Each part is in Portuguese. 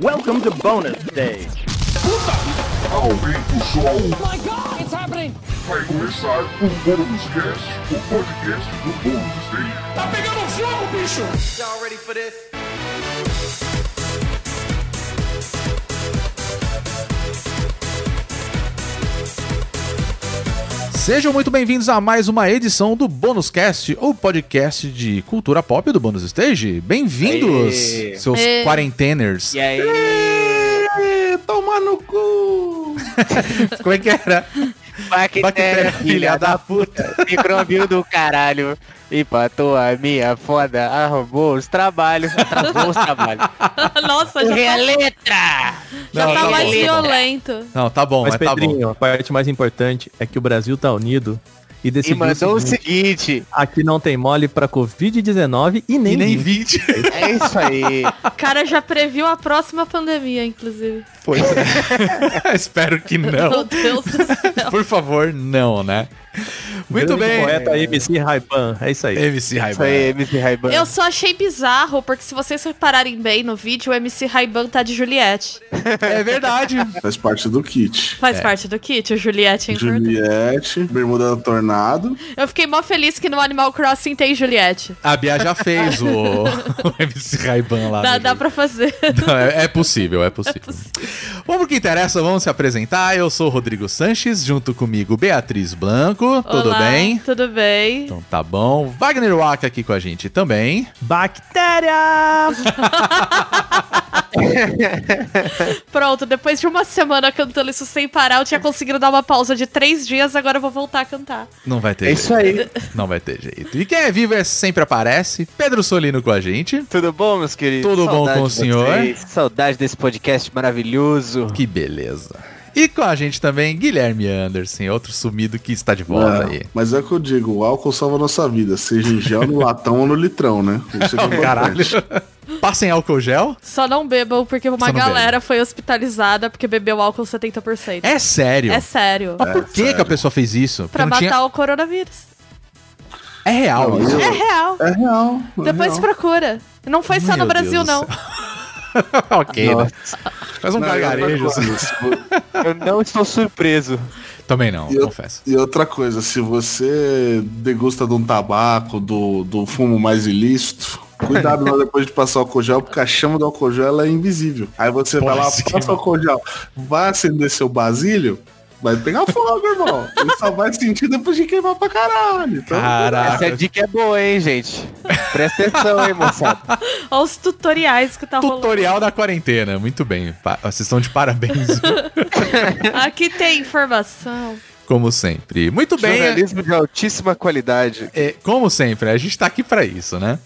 Welcome to bonus stage. Aumenta o som, my god, it's happening! vai começar o Bônus Cast, o podcast do Bônus Stage. Tá pegando fogo, bicho! Y'all ready for this? Sejam muito bem-vindos a mais uma edição do Bônus Cast, o podcast de cultura pop do Bônus Stage. Bem-vindos, seus Aê. quarenteners. E aí? Toma no cu! Como é que era? Bactéria, filha da puta, microbio do caralho. Empatou a minha foda, arrumou os trabalhos, atrasou os trabalhos. Nossa, já tá, letra! já Não, tá tá mais bom. violento. Não, tá bom, Mas, mas, tá bom. Pedrinho, a parte mais importante é que o Brasil tá unido e E decidiu mandou o o seguinte, seguinte, aqui não tem mole pra Covid-19 e nem, E nem 20. 20. é isso aí. O cara já previu a próxima pandemia, inclusive. Pois é. Espero que Meu não. Deus do céu. Por favor, não, né? Muito bem. Poeta MC Raipan, é isso aí. MC Isso Raiban. aí, MC Raiban. Eu só achei bizarro, porque se vocês repararem bem no vídeo, o MC Raiban tá de Juliette. É verdade. Faz parte do kit. Faz É. parte do kit, o Juliette é importante. Juliette, Bermuda do Tornado. Eu fiquei mó feliz que no Animal Crossing tem Juliette. A Bia já fez o, o MC Raiban lá. Dá, dá pra fazer. Não, é, é possível, é possível. Vamos pro que interessa, vamos se apresentar. Eu sou o Rodrigo Sanches, junto comigo Beatriz Blanco. Tudo Olá, bem? Tudo bem. Então tá bom. Wagner Waka aqui com a gente também. Bactéria! Pronto, depois de uma semana cantando isso sem parar, eu tinha conseguido dar uma pausa de três dias, agora eu vou voltar a cantar. Não vai ter É jeito. isso aí. Não vai ter jeito. E quem é vivo é sempre aparece. Pedro Solino com a gente. Tudo bom, meus queridos? Tudo bom Saudade com o senhor? vocês. Saudade desse podcast maravilhoso. Que beleza. E com a gente também, Guilherme Anderson, outro sumido que está de volta É, aí. mas é o que eu digo, o álcool salva a nossa vida, seja em gel, no latão ou no litrão, né? Isso é Caralho. importante. Passem álcool gel? Só não bebam, porque uma galera foi hospitalizada porque bebeu álcool 70%. É sério. É sério. Mas por que, sério. que a pessoa fez isso? Porque Pra não matar tinha... o coronavírus. É real Não, isso. É real. É real. é Depois real. procura. Não foi só Meu no Brasil, Deus não. ok, né? Faz um Não, gargarejo. assim. se vo- Eu não estou surpreso. Também não, E eu- confesso. E outra coisa, se você degusta de um tabaco, do, do fumo mais ilícito, cuidado lá depois de passar o álcool gel, porque a chama do álcool gel ela é invisível. Aí você vai lá, passa o álcool gel, vai acender seu basilho, vai pegar fogo, irmão. Ele só vai sentir depois de queimar pra caralho. Então, Caraca. Essa dica é boa, hein, gente? Presta atenção, hein, moçada. Olha os tutoriais que tá rolando. Tutorial da quarentena, muito bem. Vocês estão de parabéns, Aqui tem informação. como sempre. Muito bem, Jornalismo de altíssima qualidade. é, como sempre, a gente tá aqui pra isso, né?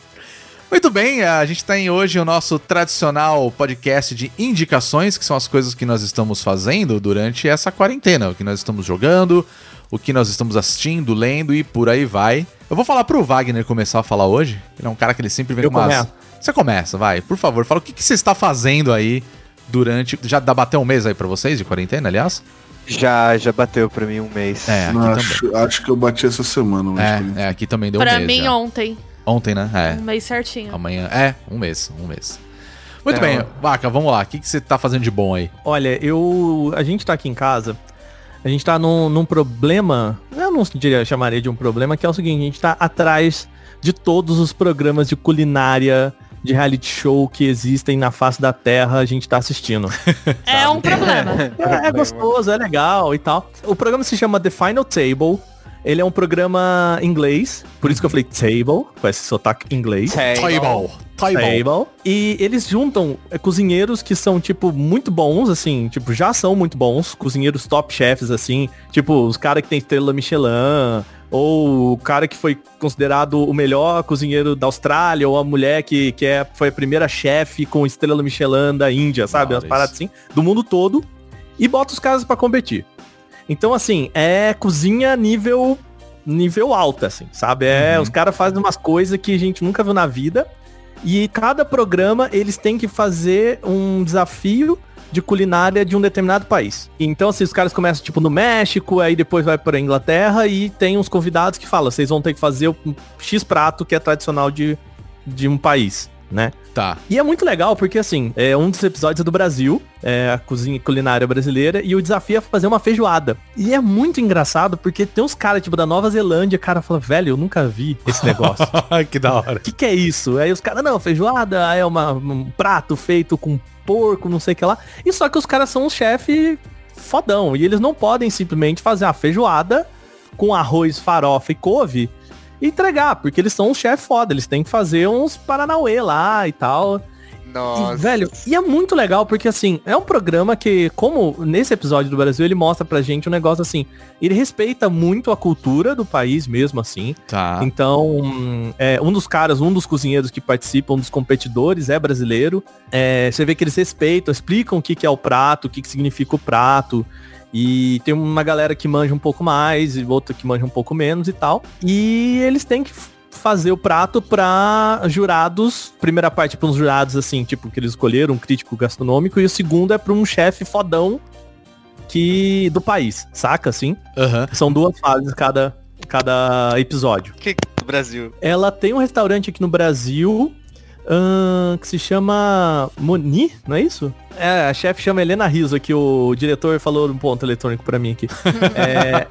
Muito bem, a gente tem hoje o nosso tradicional podcast de indicações, que são as coisas que nós estamos fazendo durante essa quarentena, o que nós estamos jogando, o que nós estamos assistindo, lendo e por aí vai. Eu vou falar pro Wagner começar a falar hoje. Ele é um cara que ele sempre vem Eu com umas... Você começa, vai. Por favor, fala o que, que você está fazendo aí durante... Já dá bateu um mês aí pra vocês de quarentena, aliás? Já, já bateu pra mim um mês. É, aqui também. acho, acho que eu bati essa semana. mas É, é, aqui também deu um pra mês mim, já. ontem. Ontem, né? É. Um mês certinho. Amanhã. É, um mês, um mês. Muito É, bem. Vaca, vamos lá. O que, que você tá fazendo de bom aí? Olha, eu. A gente tá aqui em casa. A gente tá num, num problema. Eu não diria, chamaria de um problema, que é o seguinte, a gente tá atrás de todos os programas de culinária, de reality show que existem na face da Terra, a gente tá assistindo. É um problema. É, é gostoso, é legal e tal. O programa se chama The Final Table. Ele é um programa inglês, por isso que eu falei table, com esse sotaque inglês. Table. Table. E eles juntam é, cozinheiros que são, tipo, muito bons, assim, tipo, já são muito bons, cozinheiros top chefs, assim, tipo, os caras que tem estrela Michelin, ou o cara que foi considerado o melhor cozinheiro da Austrália, ou a mulher que, que é, foi a primeira chefe com estrela Michelin da Índia, sabe? Umas paradas assim, do mundo todo, e bota os caras pra competir. Então, assim, é cozinha nível nível alta, assim, sabe? É, Uhum. os caras fazem umas coisas que a gente nunca viu na vida. E cada programa eles têm que fazer um desafio de culinária de um determinado país. Então, assim, os caras começam, tipo, no México, aí depois vai pra Inglaterra e tem uns convidados que falam, vocês vão ter que fazer um X prato que é tradicional de, de um país. Né? Tá. E é muito legal porque, assim, é um dos episódios é do Brasil, é a cozinha culinária brasileira, e o desafio é fazer uma feijoada. E é muito engraçado porque tem uns caras, tipo, da Nova Zelândia, cara fala, velho, eu nunca vi esse negócio. que da hora. O que, que é isso? Aí os caras, não, feijoada é uma, um prato feito com porco, não sei o que lá. E só que os caras são um chefe fodão. E eles não podem simplesmente fazer a feijoada com arroz, farofa e couve e entregar, porque eles são um chefe foda. Eles têm que fazer uns Paranauê lá e tal. Nossa. E, velho, e é muito legal porque, assim, é um programa que, como nesse episódio do Brasil, ele mostra pra gente um negócio assim, ele respeita muito a cultura do país mesmo, assim. Tá. Então, é, um dos caras, um dos cozinheiros que participam, um dos competidores é brasileiro. É, você vê que eles respeitam, explicam o que, que é o prato, o que, que significa o prato. E tem uma galera que manja um pouco mais e outra que manja um pouco menos e tal. E eles têm que fazer o prato pra jurados. Primeira parte para uns jurados assim, tipo, que eles escolheram, um crítico gastronômico, e o segundo é para um chefe fodão que do país, saca assim? Aham. São duas fases cada cada episódio. Que do Brasil. Ela tem um restaurante aqui no Brasil ahn, que se chama Moni, não é isso? É, a chefe chama Helena Riso aqui, o diretor falou um ponto eletrônico pra mim aqui. É,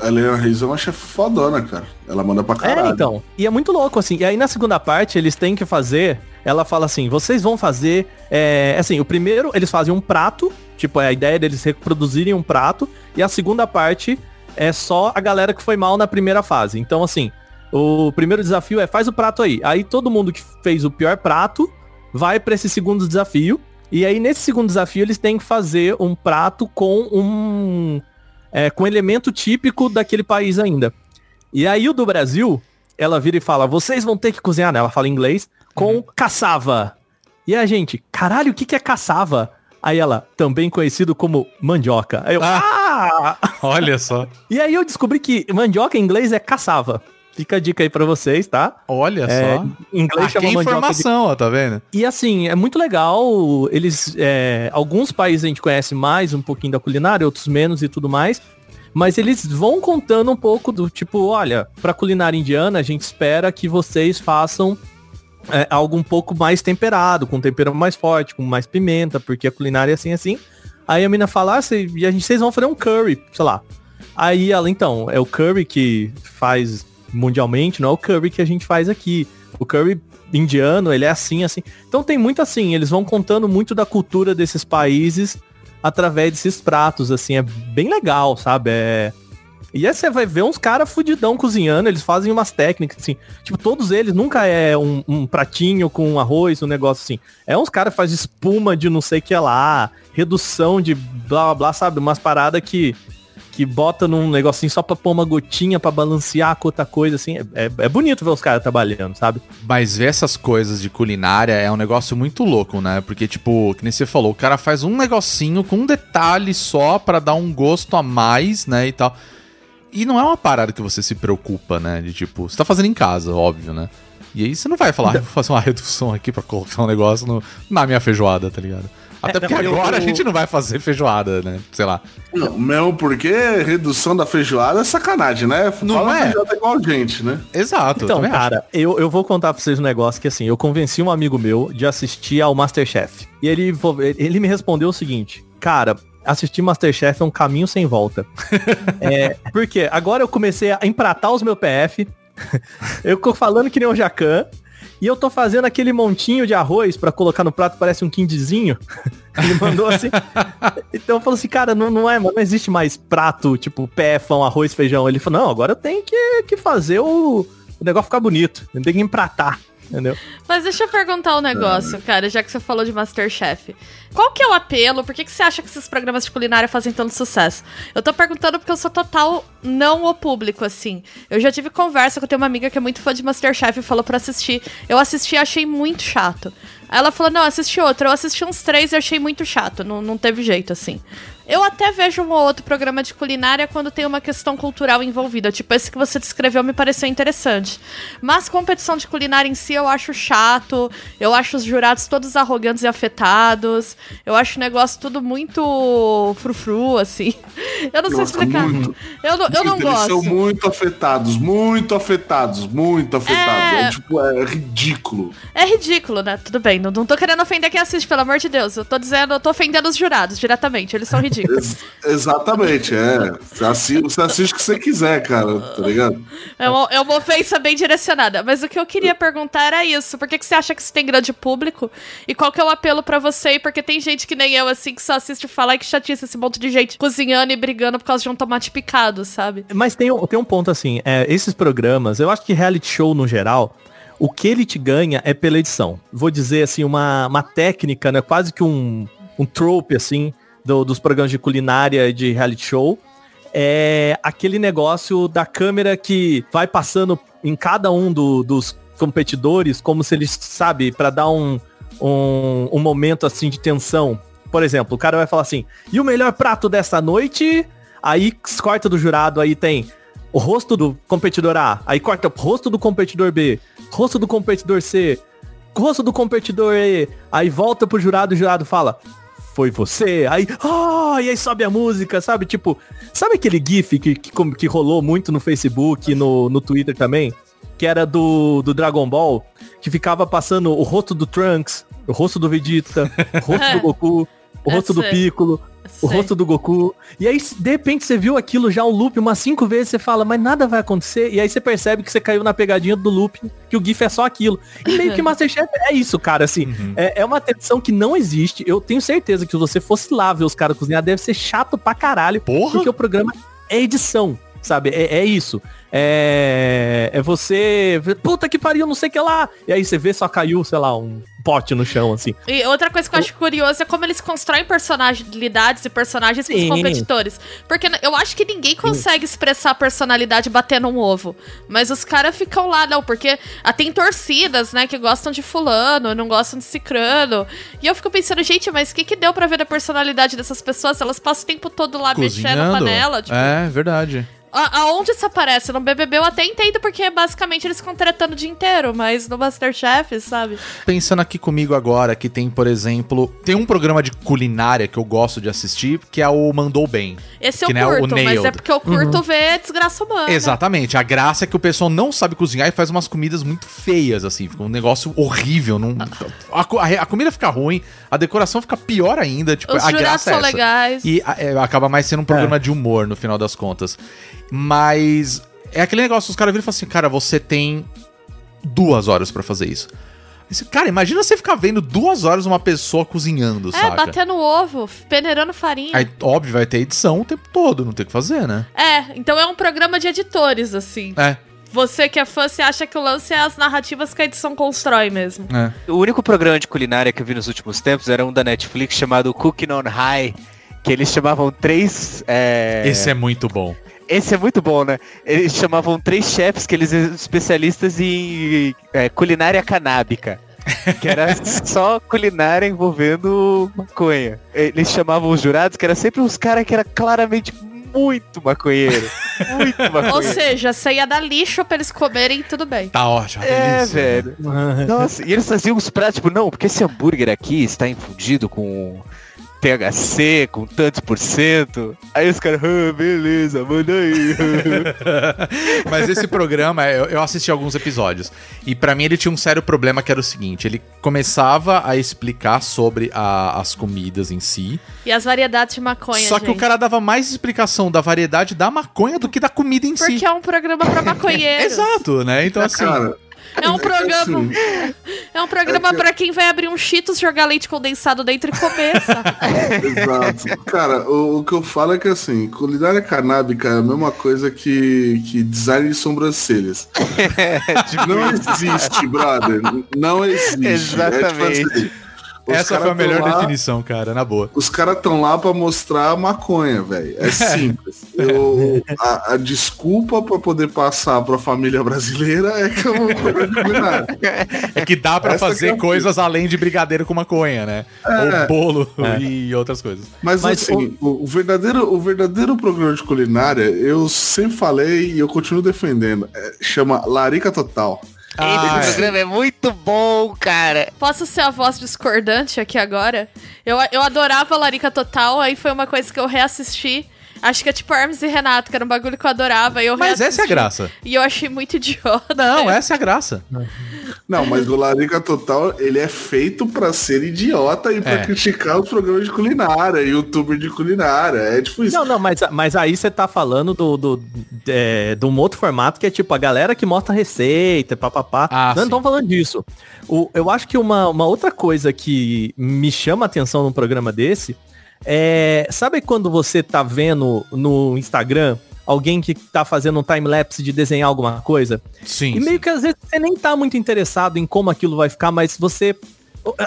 A Helena Reis é uma chefe fodona, cara. Ela manda pra caralho. É, então. E é muito louco, assim. E aí na segunda parte, eles têm que fazer. Ela fala assim: vocês vão fazer. É, assim, o primeiro, eles fazem um prato. Tipo, é a ideia deles reproduzirem um prato. E a segunda parte é só a galera que foi mal na primeira fase. Então, assim, o primeiro desafio é faz o prato aí. Aí todo mundo que fez o pior prato vai pra esse segundo desafio. E aí, nesse segundo desafio, eles têm que fazer um prato com um. É, com elemento típico daquele país ainda. E aí o do Brasil, ela vira e fala, vocês vão ter que cozinhar, né? Ela fala em inglês, com caçava. E a gente, caralho, o que, que é caçava? Aí ela, também conhecido como mandioca. Aí eu, ah! Olha só. E aí eu descobri que mandioca em inglês é caçava. Fica a dica aí pra vocês, tá? Olha É, só. inglês Aqui é chama mandioca de informação, ó, tá vendo? e assim, é muito legal. Eles. é, alguns países a gente conhece mais um pouquinho da culinária, outros menos e tudo mais. Mas eles vão contando um pouco do tipo, olha, pra culinária indiana, a gente espera que vocês façam é, algo um pouco mais temperado, com um tempero mais forte, com mais pimenta, porque a culinária é assim assim. Aí a mina fala, ah, cê- e a gente, vocês vão fazer um curry, sei lá. Aí ela, então, é o curry que faz mundialmente, não é o curry que a gente faz aqui. O curry indiano, ele é assim, assim. Então tem muito assim, eles vão contando muito da cultura desses países através desses pratos, assim, é bem legal, sabe? É... E aí você vai ver uns caras fudidão cozinhando, eles fazem umas técnicas, assim. Tipo, todos eles nunca é um, um pratinho com arroz, um negócio assim. É uns caras que espuma de não sei que lá, redução de blá blá, sabe? Umas paradas que, que bota num negocinho só pra pôr uma gotinha pra balancear com outra coisa, assim. É, é bonito ver os caras trabalhando, sabe? Mas ver essas coisas de culinária é um negócio muito louco, né? Porque, tipo, que nem você falou, o cara faz um negocinho com um detalhe só pra dar um gosto a mais, né? E tal. E não é uma parada que você se preocupa, né? De tipo, você tá fazendo em casa, óbvio, né? E aí você não vai falar, ah, vou fazer uma redução aqui pra colocar um negócio no- na minha feijoada, tá ligado? Até É, porque não, eu- agora a eu- gente não vai fazer feijoada, né? Sei lá. Não, mesmo porque redução da feijoada é sacanagem, né? Não Fala é? feijoada igual a gente, né? Exato. eu Então, acho. cara, eu, eu vou contar pra vocês um negócio que assim, eu convenci um amigo meu de assistir ao Masterchef. E ele, ele me respondeu o seguinte, cara, assistir Masterchef é um caminho sem volta. é, porque agora eu comecei a empratar os meus PF, eu tô falando que nem o Jacan, e eu tô fazendo aquele montinho de arroz pra colocar no prato, parece um quindizinho. Ele mandou assim. Então eu falo assim, cara, não, não é, não existe mais prato, tipo, pefão, arroz, feijão. Ele falou, não, agora eu tenho que, que fazer o, o negócio ficar bonito. Eu tenho que empratar, entendeu? Mas deixa eu perguntar um negócio, cara, já que você falou de Masterchef. Qual que é o apelo? Por que, que você acha que esses programas de culinária fazem tanto sucesso? Eu tô perguntando porque eu sou total não o público, assim. Eu já tive conversa tenho uma amiga que é muito fã de Masterchef e falou pra assistir. Eu assisti e achei muito chato. Aí ela falou, não, assisti outro. Eu assisti uns três e achei muito chato. Não, não teve jeito, assim. Eu até vejo um ou outro programa de culinária quando tem uma questão cultural envolvida. Tipo, esse que você descreveu me pareceu interessante. Mas competição de culinária em si eu acho chato. Eu acho os jurados todos arrogantes e afetados. Eu acho o negócio tudo muito frufru, assim. Eu não sei Nossa, explicar. muito. Eu não, eu não Eles são gosto. muito afetados, muito afetados, muito afetados. É, É. tipo, é ridículo. É ridículo, né? Tudo bem. Não, não tô querendo ofender quem assiste, pelo amor de Deus. Eu tô dizendo, eu tô ofendendo os jurados diretamente. Eles são ridículos. Ex- exatamente, é. Você assiste, você assiste o que você quiser, cara, tá ligado? É uma, é uma ofensa bem direcionada. Mas o que eu queria perguntar era isso. Por que, que você acha que isso tem grande público? E qual que é o apelo pra você? E Porque tem gente que nem eu, assim, que só assiste e fala "Ai, que chatice esse monte de gente cozinhando e brigando por causa de um tomate picado, sabe? Mas tem, um- tem um ponto assim, é, esses programas, eu acho que reality show no geral, o que ele te ganha é pela edição. Vou dizer assim, uma, uma técnica, né? Quase que um, um trope, assim, do- dos programas de culinária e de reality show. É aquele negócio da câmera que vai passando em cada um do- dos competidores, como se eles, sabe, pra dar um, um, um momento assim de tensão. Por exemplo, o cara vai falar assim, e o melhor prato dessa noite? Aí corta do jurado, aí tem o rosto do competidor A, aí corta o rosto do competidor B, rosto do competidor C, rosto do competidor E, aí volta pro jurado e o jurado fala, foi você? Aí, ah, e aí sobe a música, sabe? Tipo, sabe aquele gif que, que, que rolou muito no Facebook e no, no Twitter também? Que era do, do Dragon Ball, que ficava passando o rosto do Trunks, o rosto do Vegeta, o rosto do Goku, o rosto do. Piccolo, o rosto do Goku. E aí, de repente, você viu aquilo já um loop umas cinco vezes, você fala, mas nada vai acontecer. E aí você percebe que você caiu na pegadinha do loop, que o GIF é só aquilo. E meio que Masterchef é isso, cara, assim. É, é uma tensão que não existe. Eu tenho certeza que se você fosse lá ver os caras cozinhar, deve ser chato pra caralho. Porra! Porque o programa é edição, sabe? É, é isso. É, é você... Puta que pariu, não sei o que lá. E aí você vê, só caiu, sei lá, um pote no chão, assim. E outra coisa que eu acho curiosa é como eles constroem personalidades e personagens pros Sim. competidores. Porque eu acho que ninguém consegue expressar a personalidade batendo um ovo. Mas os caras ficam lá, não, porque ah, tem torcidas, né, que gostam de fulano, não gostam de cicrano. E eu fico pensando, gente, mas o que, que deu pra ver da personalidade dessas pessoas? Elas passam o tempo todo lá mexendo Cozinhando. panela, tipo... É, verdade. A- aonde isso aparece? No BBB eu até entendo, porque basicamente eles ficam tretando o dia inteiro, mas no Masterchef, sabe? Pensando aqui comigo agora que tem, por exemplo, tem um programa de culinária que eu gosto de assistir, que é o Mandou Bem. Esse eu o curto, mas Nailed. é porque eu curto ver desgraça humana. Exatamente. A graça é que o pessoal não sabe cozinhar e faz umas comidas muito feias, assim. Fica um negócio horrível. Não... A, a a comida fica ruim, a decoração fica pior ainda. Tipo, Os a graça é são essa. legais. E a- é, acaba mais sendo um programa de humor, no final das contas. Mas é aquele negócio, os caras viram e falam assim, cara, você tem duas horas pra fazer isso. Cara, imagina você ficar vendo duas horas uma pessoa cozinhando, É, saca? batendo ovo, peneirando farinha. Aí, óbvio, vai ter edição o tempo todo, não tem o que fazer, né? É, então é um programa de editores, assim. É, Você que é fã, você acha que o lance é as narrativas que a edição constrói mesmo. é. O único programa de culinária que eu vi nos últimos tempos era um da Netflix chamado Cooking on High, que eles chamavam três. é, Esse é muito bom. Esse é muito bom, né? Eles chamavam três chefs que eles eram especialistas em é, culinária canábica. Que era só culinária envolvendo maconha. Eles chamavam os jurados que era sempre uns caras que era claramente muito maconheiro. Muito Ou maconheiro. seja, você ia dar lixo pra eles comerem, tudo bem. Tá ótimo. É, delícia. velho. Nossa, e eles faziam uns pratos, tipo, não, porque esse hambúrguer aqui está infundido com THC, com tantos por cento. Aí os caras, ah, beleza, manda aí. Mas esse programa, eu, eu assisti alguns episódios. E pra mim ele tinha um sério problema que era o seguinte: ele começava a explicar sobre a- as comidas em si. E as variedades de maconha, só que o gente. cara dava mais explicação da variedade da maconha do que da comida em si. Porque é um programa pra maconheiros. Exato, né? Então assim. Cara, É um programa. assim, É um programa É que- pra quem vai abrir um Cheetos, jogar leite condensado dentro e comer? Exato. Cara, o, o que eu falo é que assim, culinária canábica é a mesma coisa que, que design de sobrancelhas. Não existe, brother. Não existe. É, tipo Exatamente. assim, Os Essa foi a melhor lá- definição, cara, na boa. Os caras estão lá pra mostrar a maconha, velho. É simples. Eu- a, a desculpa pra poder passar pra família brasileira é que eu vou programa de culinária. É que dá que fazer é a coisas além de brigadeiro com maconha, né? É. Ou bolo e outras coisas. Mas, Mas assim, o, o verdadeiro, o verdadeiro programa de culinária, eu sempre falei e eu continuo defendendo. é, chama Larica Total. Ah, Esse é. programa é muito bom, cara. Posso ser a voz discordante aqui agora? Eu, eu adorava Larica Total, aí foi uma coisa que eu reassisti. Acho que é tipo Hermes e Renato, que era um bagulho que eu adorava. E eu Mas essa é a reassisti, graça. E eu achei muito idiota. Não, essa é a graça. Não, mas o Larica Total, ele é feito pra ser idiota e pra É. criticar os programas de culinária, youtuber de culinária. É tipo isso. Não, não, mas, mas aí você tá falando do, do, é, de um outro formato que é tipo a galera que mostra receita, papapá. Ah, não sim. estão falando disso. O, eu acho que uma, uma outra coisa que me chama a atenção num programa desse é. Sabe quando você tá vendo no Instagram alguém que tá fazendo um time-lapse de desenhar alguma coisa? Sim. E meio que às vezes você nem tá muito interessado em como aquilo vai ficar, mas você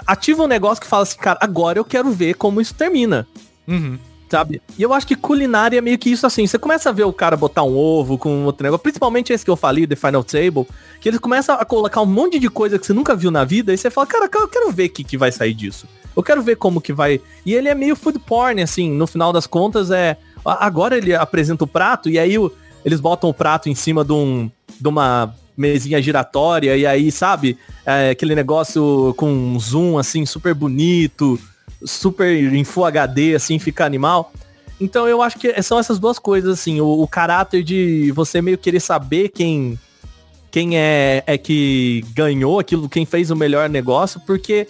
ativa um negócio que fala assim, cara, agora eu quero ver como isso termina Uhum. sabe? E eu acho que culinária é meio que isso assim. Você começa a ver o cara botar um ovo com outro negócio, principalmente esse que eu falei, The Final Table, que eles começam a colocar um monte de coisa que você nunca viu na vida, e você fala, cara, eu quero ver o que, que vai sair disso. Eu quero ver como que vai. E ele é meio food porn, assim, no final das contas é. Agora ele apresenta o prato, e aí o- eles botam o prato em cima de, um, de uma mesinha giratória, e aí, sabe, é, aquele negócio com um zoom, assim, super bonito, super em Full HD, assim, fica animal. Então eu acho que são essas duas coisas, assim, o, o caráter de você meio querer saber quem quem é, é que ganhou aquilo, quem fez o melhor negócio, porque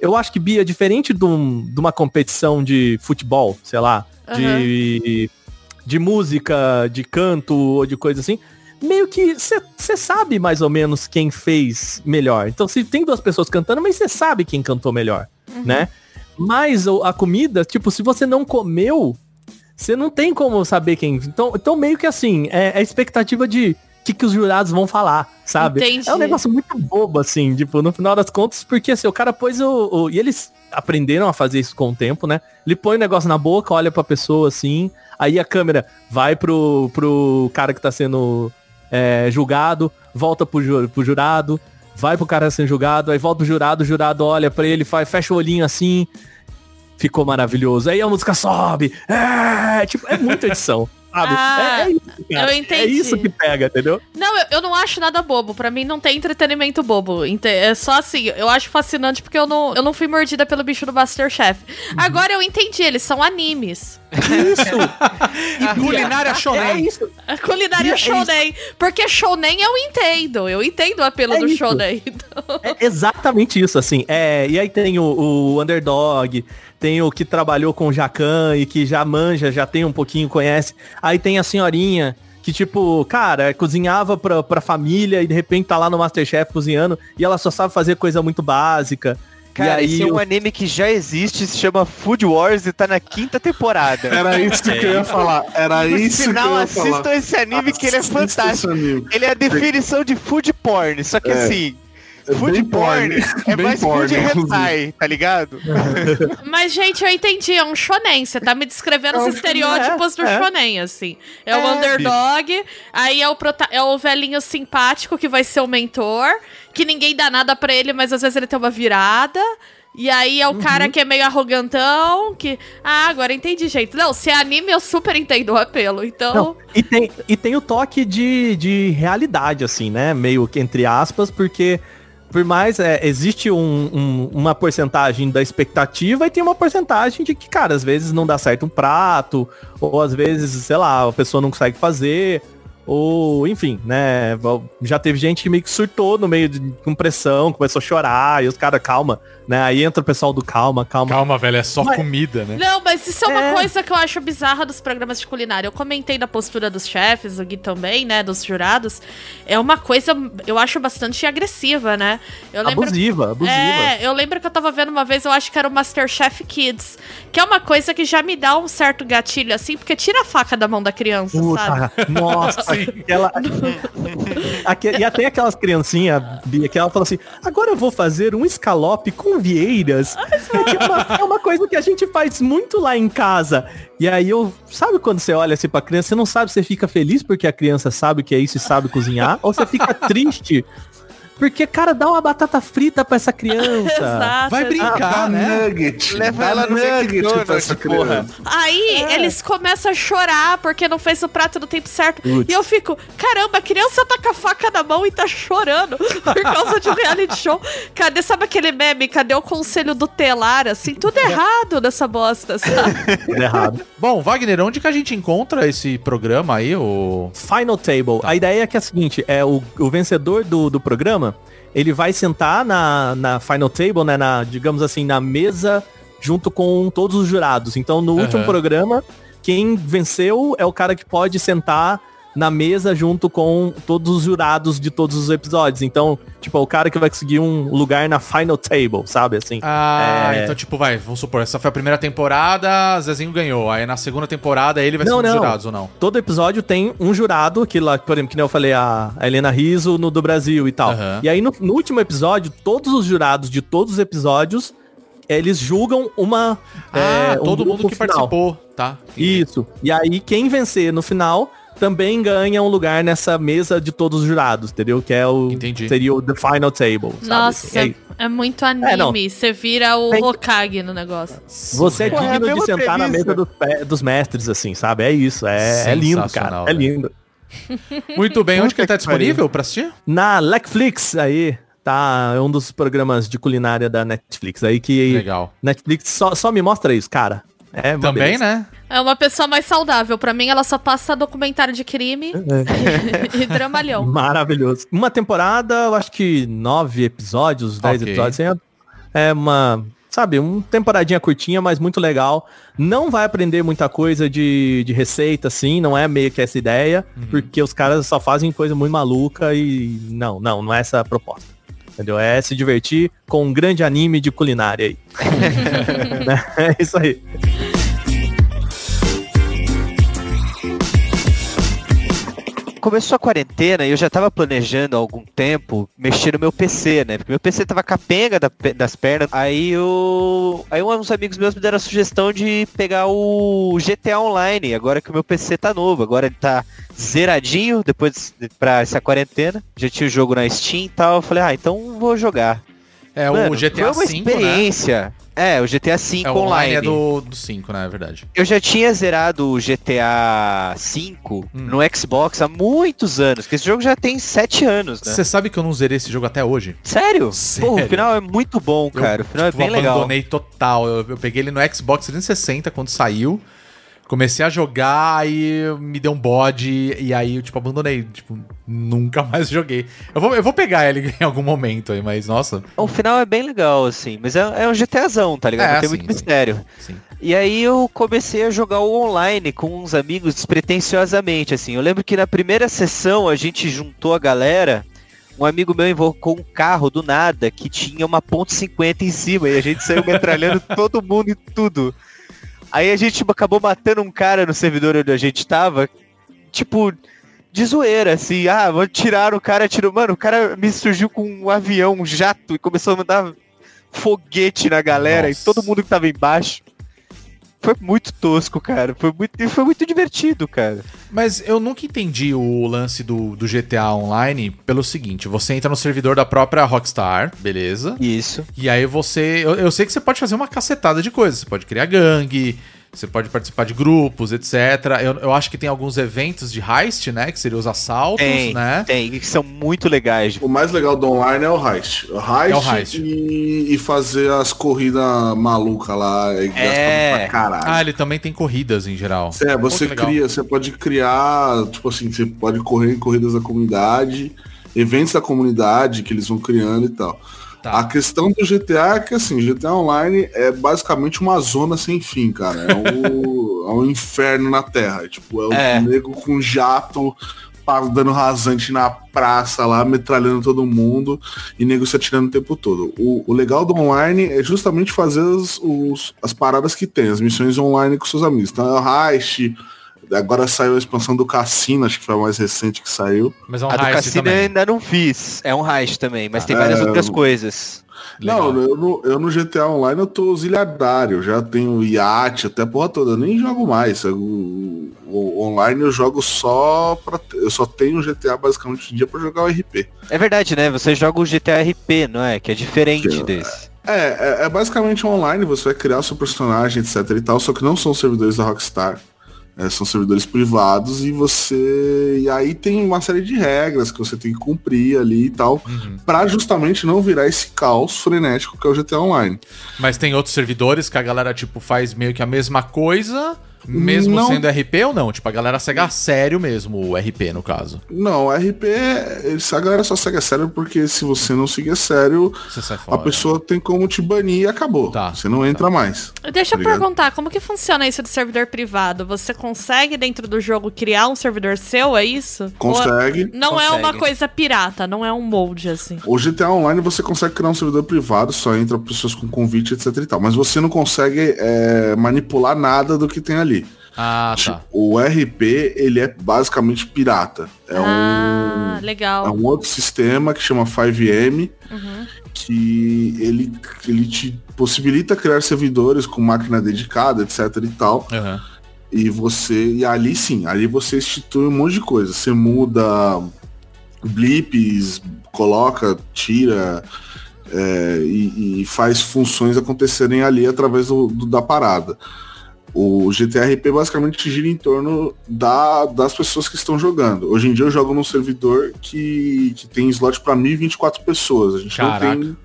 eu acho que, Bia, diferente de, um- de uma competição de futebol, sei lá, de, de música, de canto ou de coisa assim, meio que você sabe mais ou menos quem fez melhor. Então, se tem duas pessoas cantando, mas você sabe quem cantou melhor, né? Mas a comida, tipo, se você não comeu, você não tem como saber quem. Então, então meio que assim, é, é a expectativa de o que, que os jurados vão falar, sabe? Entendi. É um negócio muito bobo, assim, tipo, no final das contas, porque assim, o cara pôs o, o- E eles aprenderam a fazer isso com o tempo, né? Ele põe o negócio na boca, olha pra pessoa assim, aí a câmera vai pro, pro cara que tá sendo é, julgado, volta pro, ju- pro jurado, vai pro cara sendo julgado, aí volta pro jurado, o jurado olha pra ele, faz, fecha o olhinho assim, ficou maravilhoso. Aí a música sobe, é, tipo, é muita edição, sabe? Ah, é, é isso, cara. eu entendi. É isso que pega, entendeu? Não, eu, eu não acho nada bobo. Pra mim não tem entretenimento bobo. É só assim, eu acho fascinante porque eu não, eu não fui mordida pelo bicho do Masterchef. Uhum. Agora eu entendi, eles são animes. Isso! E culinária É shonen. isso. A culinária É shonen. Porque shonen eu entendo. Eu entendo o apelo É do isso. shonen. Então, É exatamente isso, assim. É, e aí tem o, o Underdog, tem o que trabalhou com o Jacan e que já manja, já tem um pouquinho, conhece. Aí tem a senhorinha que, tipo, cara, cozinhava pra, pra família e de repente tá lá no Masterchef cozinhando e ela só sabe fazer coisa muito básica. Cara, e aí esse é um o- anime que já existe, se chama Food Wars e tá na quinta temporada. Era isso que eu ia falar. Era No isso final, que eu ia falar. assistam esse anime que ele é fantástico. Ele é a definição de food porn, só que É. assim, food bem porn porn. é Bem mais porn, food hentai, tá ligado? Mas, gente, eu entendi. É um shonen. Você tá me descrevendo É um os estereótipos do é, é. shonen, assim. É, o É, underdog, aí é o, prota- é o velhinho simpático que vai ser o mentor, que ninguém dá nada pra ele, mas às vezes ele tem uma virada. E aí é o Uhum. cara que é meio arrogantão, que... Ah, agora entendi, gente. Não, se é anime, eu super entendo o apelo. Então... Não, e, tem, e tem o toque de, de realidade, assim, né? Meio que entre aspas, porque por mais é, existe um- um- uma porcentagem da expectativa e tem uma porcentagem de que, cara, às vezes não dá certo um prato, ou às vezes, sei lá, a pessoa não consegue fazer, ou enfim, né? Já teve gente que meio que surtou no meio de com pressão, começou a chorar, e os caras, calma, né? Aí entra o pessoal do calma, calma. Calma, velho, é só Mas- comida, né? Não, mas isso é uma É. coisa que eu acho bizarra dos programas de culinária. Eu comentei da postura dos chefes, o Gui também, né, dos jurados. É uma coisa, eu acho bastante agressiva, né? Eu lembro Abusiva, abusiva. É, eu lembro que eu tava vendo uma vez, eu acho que era o Masterchef Kids, que é uma coisa que já me dá um certo gatilho assim, porque tira a faca da mão da criança, sabe? Puta, Ela... E até aquelas criancinhas, Bia, que ela fala assim, agora eu vou fazer um escalope com vieiras. É, tipo uma, é uma coisa que a gente faz muito lá em casa. E aí eu, sabe quando você olha assim pra criança, você não sabe se você fica feliz porque a criança sabe o que é isso e sabe cozinhar, ou você fica triste porque, cara, dá uma batata frita pra essa criança. Exato. Vai brincar, Dá né? nugget. Leva dá ela no nugget pra essa porra. criança. Aí eles começam a chorar porque não fez o prato no tempo certo. Putz. E eu fico, caramba, a criança tá com a faca na mão e tá chorando por causa de um reality show. Cadê, sabe aquele meme? Cadê o conselho do telar? Assim, tudo errado nessa bosta, sabe? Tudo errado. Bom, Wagner, onde que a gente encontra esse programa aí? O... Final Table. A ideia é que é a seguinte, é o, o vencedor do, do programa, ele vai sentar na, na Final Table, né, na, digamos assim, na mesa junto com todos os jurados. Então, no Aham. último programa, quem venceu é o cara que pode sentar na mesa junto com todos os jurados de todos os episódios. Então, tipo, é o cara que vai conseguir um lugar na Final Table, sabe, assim. Ah, É. então tipo, vai, vamos supor, essa foi a primeira temporada, Zezinho ganhou. Aí na segunda temporada ele vai ser Não, um dos não. jurados ou não? Todo episódio tem um jurado, que lá, por exemplo, que nem eu falei, a Helena Riso no do Brasil e tal. Aham. E aí no, no último episódio, todos os jurados de todos os episódios, eles julgam uma. Ah, é, um todo mundo que final. participou, tá? Isso. E aí quem vencer no final também ganha um lugar nessa mesa de todos os jurados, entendeu? Que é o Entendi. seria o The Final Table. sabe? Nossa, é, aí muito É, anime. Você vira o Tem- Hokage no negócio. você é Porra, é digno de sentar na mesa dos, mestres, assim, sabe? É isso. É, é lindo, cara. É lindo. Muito bem, onde que ele tá disponível pra assistir? Na Netflix aí, tá? É um dos programas de culinária da Netflix aí que Legal. Netflix só, só me mostra isso, cara. É Também, beleza. né? É uma pessoa mais saudável. Pra mim, ela só passa documentário de crime e dramalhão. Maravilhoso. Uma temporada, eu acho que nove episódios, dez Ok. episódios. assim, É, é uma, sabe, uma temporadinha curtinha, mas muito legal. Não vai aprender muita coisa de, de receita, assim, não é meio que essa ideia, Uhum. porque os caras só fazem coisa muito maluca e não, não, não é essa a proposta. Entendeu? É se divertir com um grande anime de culinária aí. É isso aí. Começou a quarentena e eu já tava planejando há algum tempo mexer no meu PC, né? Porque meu PC tava capenga da das pernas. Aí eu. Aí uns amigos meus me deram a sugestão de pegar o GTA Online, agora que o meu PC tá novo. Agora ele tá zeradinho depois de- pra essa quarentena. Já tinha o jogo na Steam e tal. Eu falei, ah, então vou jogar. É Mano, o GTA foi uma V, né? experiência. É, o GTA V É, o online. online é do, do 5, né? É verdade. Eu já tinha zerado o GTA V Hum. no Xbox há muitos anos, porque esse jogo já tem sete anos, né? Você sabe que eu não zerei esse jogo até hoje? Sério? Sério? Pô, o final é muito bom, cara. o final é tipo, bem legal. abandonei total. Eu, eu peguei ele no Xbox 360 quando saiu. Comecei a jogar e me deu um bode. E aí eu, tipo, abandonei. Tipo, nunca mais joguei. Eu vou, eu vou pegar ele em algum momento aí, mas nossa. O final é bem legal, assim, mas é, é um GTAzão, tá ligado? É, Não tem sim, muito sim. mistério. Sim. E aí eu comecei a jogar o online com uns amigos despretensiosamente, assim. Eu lembro que na primeira sessão a gente juntou a galera, um amigo meu invocou um carro do nada que tinha uma ponte 50 em cima e a gente saiu metralhando todo mundo e tudo. Aí a gente acabou matando um cara no servidor onde a gente tava, tipo, de zoeira, assim, ah, vou tirar o cara, tirou. Mano, o cara me surgiu com um avião, um jato, e começou a mandar foguete na galera Nossa. e todo mundo que tava embaixo. Foi muito tosco, cara. Foi muito, foi muito divertido, cara. Mas eu nunca entendi o lance do, do GTA Online pelo seguinte: você entra no servidor da própria Rockstar, beleza? Isso. E aí você. Eu, eu sei que você pode fazer uma cacetada de coisas. Você pode criar gangue, você pode participar de grupos, etc. Eu, eu acho que tem alguns eventos de heist, né? Que seriam os assaltos, Tem, né? tem, que são muito legais. O mais legal do online é o heist. O heist, É o heist. E, e fazer as corridas malucas lá. E É. pra caralho. Ah, ele também tem corridas em geral. É, você Pô, que legal. cria, você pode criar, tipo assim, você pode correr em corridas da comunidade, eventos da comunidade que eles vão criando e tal. Tá. A questão do GTA é que assim, GTA Online é basicamente uma zona sem fim, cara. É um, é um inferno na Terra. É, tipo, é o É. nego com jato dando rasante na praça lá, metralhando todo mundo e nego se atirando o tempo todo. O, o legal do online é justamente fazer as, os- as paradas que tem, as missões online com seus amigos. Então é o heist, Agora saiu a expansão do Cassino, acho que foi a mais recente que saiu. Mas é um A do Cassino eu também. ainda não fiz. É um heist também, mas tem É, várias outras eu- coisas. Legal. Não, eu no, eu no GTA Online eu tô auxiliadário, já tenho iate, até a porra toda, eu nem jogo mais. Eu- o, o online eu jogo só pra. Eu só tenho GTA basicamente um dia pra jogar o RP. É verdade, né? Você joga o GTA RP, não é? Que é diferente Que- desse. É, é, é basicamente online, você vai criar o seu personagem, etc e tal, só que não são servidores da Rockstar. É, são servidores privados e você. E aí tem uma série de regras que você tem que cumprir ali e tal, Uhum. pra justamente não virar esse caos frenético que é o GTA Online. Mas tem outros servidores que a galera, tipo, faz meio que a mesma coisa, mesmo Não. sendo RP ou não? Tipo, a galera segue a sério mesmo o RP, no caso. Não, RP, eles- a galera só segue a sério porque se você não seguir a sério, a pessoa tem como te banir e acabou. Tá, Você não entra mais. Deixa eu Obrigado. perguntar, como que funciona isso de servidor privado? Você consegue dentro do jogo criar um servidor seu, é isso? Ou Consegue. não é uma Consegue. coisa pirata, não é um molde assim. O GTA Online você consegue criar um servidor privado, só entra pessoas com convite, etc e tal. Mas você não consegue é, manipular nada do que tem ali. Ah, tá. Tipo, O RP, ele é basicamente pirata. É ah, um... legal. É um outro sistema que chama 5M, Uhum. que ele, ele te possibilita criar servidores com máquina dedicada, etc e tal. Aham. E você. E ali sim, ali você institui um monte de coisa. Você muda blips, coloca, tira. é, e, e faz funções acontecerem ali através do, do- da parada. O GTRP basicamente gira em torno da, das pessoas que estão jogando. Hoje em dia eu jogo num servidor que, que tem slot para 1024 pessoas. A gente Caraca. não tem.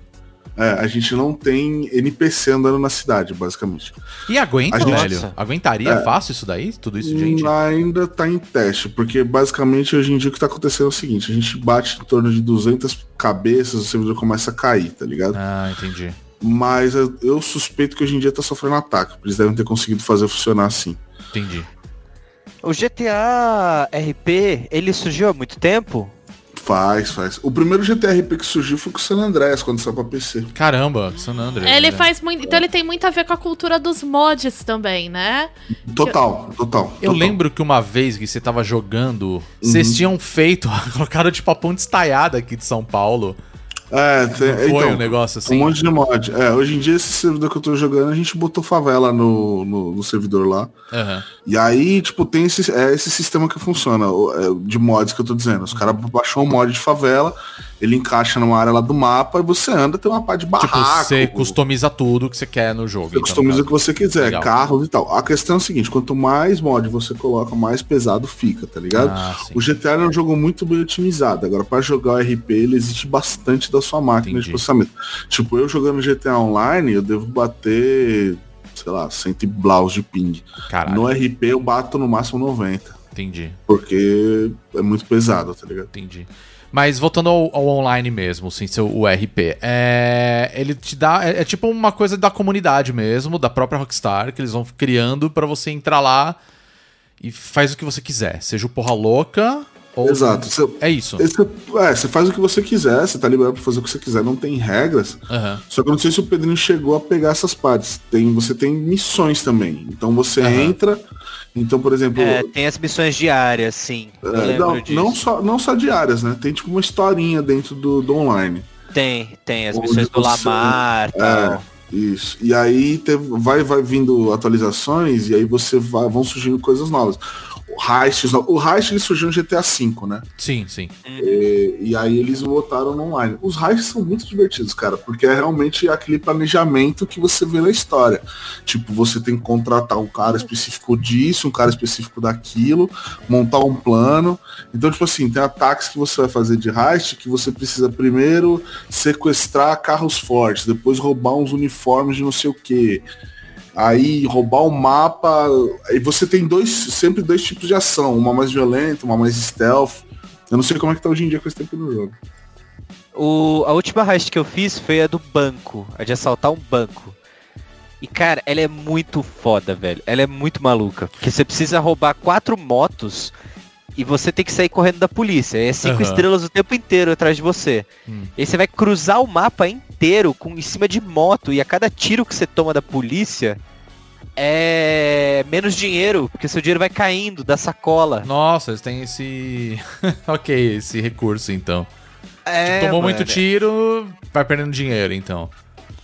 é, a gente não tem NPC andando na cidade, basicamente. E aguenta, gente- velho? Aguentaria É. fácil isso daí? Tudo isso, gente? Hum, Ainda tá em teste, porque basicamente hoje em dia o que tá acontecendo é o seguinte, a gente bate em torno de 200 cabeças, o servidor começa a cair, tá ligado? Ah, entendi. Mas eu, eu suspeito que hoje em dia tá sofrendo ataque, eles devem ter conseguido fazer funcionar assim. Entendi. O GTA RP, ele surgiu há muito tempo? Faz, faz. O primeiro GTRP que surgiu foi com o San Andreas, quando saiu pra PC. Caramba, San Andreas. Ele né? faz muito. Então ele tem muito a ver com a cultura dos mods também, né? Total, total. Eu total. lembro que uma vez que você tava jogando, vocês tinham feito, colocaram tipo a ponte estaiada aqui de São Paulo. É, tem, Foi então, um negócio assim. um monte de mod. É, hoje em dia esse servidor que eu tô jogando, a gente botou favela no, no, no servidor lá. Aham. E aí, tipo, tem esse, é esse sistema que funciona, o- é, de mods que eu tô dizendo. Os caras baixam um mod de favela, ele encaixa numa área lá do mapa e você anda, tem uma pá de barraco. Tipo, você customiza tudo que você quer no jogo. Você customiza o então, que você quiser, Legal. carros e tal. A questão é a seguinte, quanto mais mod você coloca, mais pesado fica, tá ligado? Ah. O GTA é um jogo muito bem otimizado. Agora, pra jogar o RP, ele exige bastante da sua máquina Entendi. de processamento. Tipo, eu jogando GTA Online, eu devo bater, sei lá, 100 e blaus de ping. Caralho, No RP, eu bato no máximo 90. entendi, Porque é muito pesado, tá ligado? entendi. Mas voltando ao, ao online mesmo, sem ser o RP, é, ele te dá. É, é tipo uma coisa da comunidade mesmo, da própria Rockstar, que eles vão criando pra você entrar lá e faz o que você quiser. Seja o porra louca ou. Exato. Você, É isso. esse- é, você faz o que você quiser, você tá liberado pra fazer o que você quiser, não tem regras. Aham. Só que eu não sei se o Pedrinho chegou a pegar essas partes. Tem, você tem missões também. Então você Aham. entra. Então, por exemplo, É, tem as missões diárias, sim. É, não, não só, não só diárias, né? Tem tipo uma historinha dentro do, do online. Tem, tem as missões do você- Lamar É, tal. isso. E aí teve- vai, vai vindo atualizações e aí você vai, vão surgindo coisas novas. O Heist, o Heist ele surgiu no GTA V, né? Sim, sim. E, e aí eles botaram no online. Os heists são muito divertidos, cara, porque é realmente aquele planejamento que você vê na história. Tipo, você tem que contratar um cara específico disso, um cara específico daquilo, montar um plano. Então, tipo assim, tem ataques que você vai fazer de heist que você precisa primeiro sequestrar carros fortes, depois roubar uns uniformes de não sei o que. Aí roubar o mapa. Aí você tem dois, sempre dois tipos de ação, uma mais violenta, uma mais stealth. Eu não sei como é que tá hoje em dia com esse tempo no jogo. O, a última heist que eu fiz foi a do banco, a de assaltar um banco. E cara, ela é muito foda, velho. Ela é muito maluca. Porque você precisa roubar quatro motos e você tem que sair correndo da polícia. É cinco Aham. estrelas o tempo inteiro atrás de você. Hum. E aí você vai cruzar o mapa inteiro com em cima de moto. E a cada tiro que você toma da polícia, é menos dinheiro, porque seu dinheiro vai caindo da sacola. Nossa, eles têm esse. ok, esse recurso então. É, Tomou mano. muito tiro, vai perdendo dinheiro então.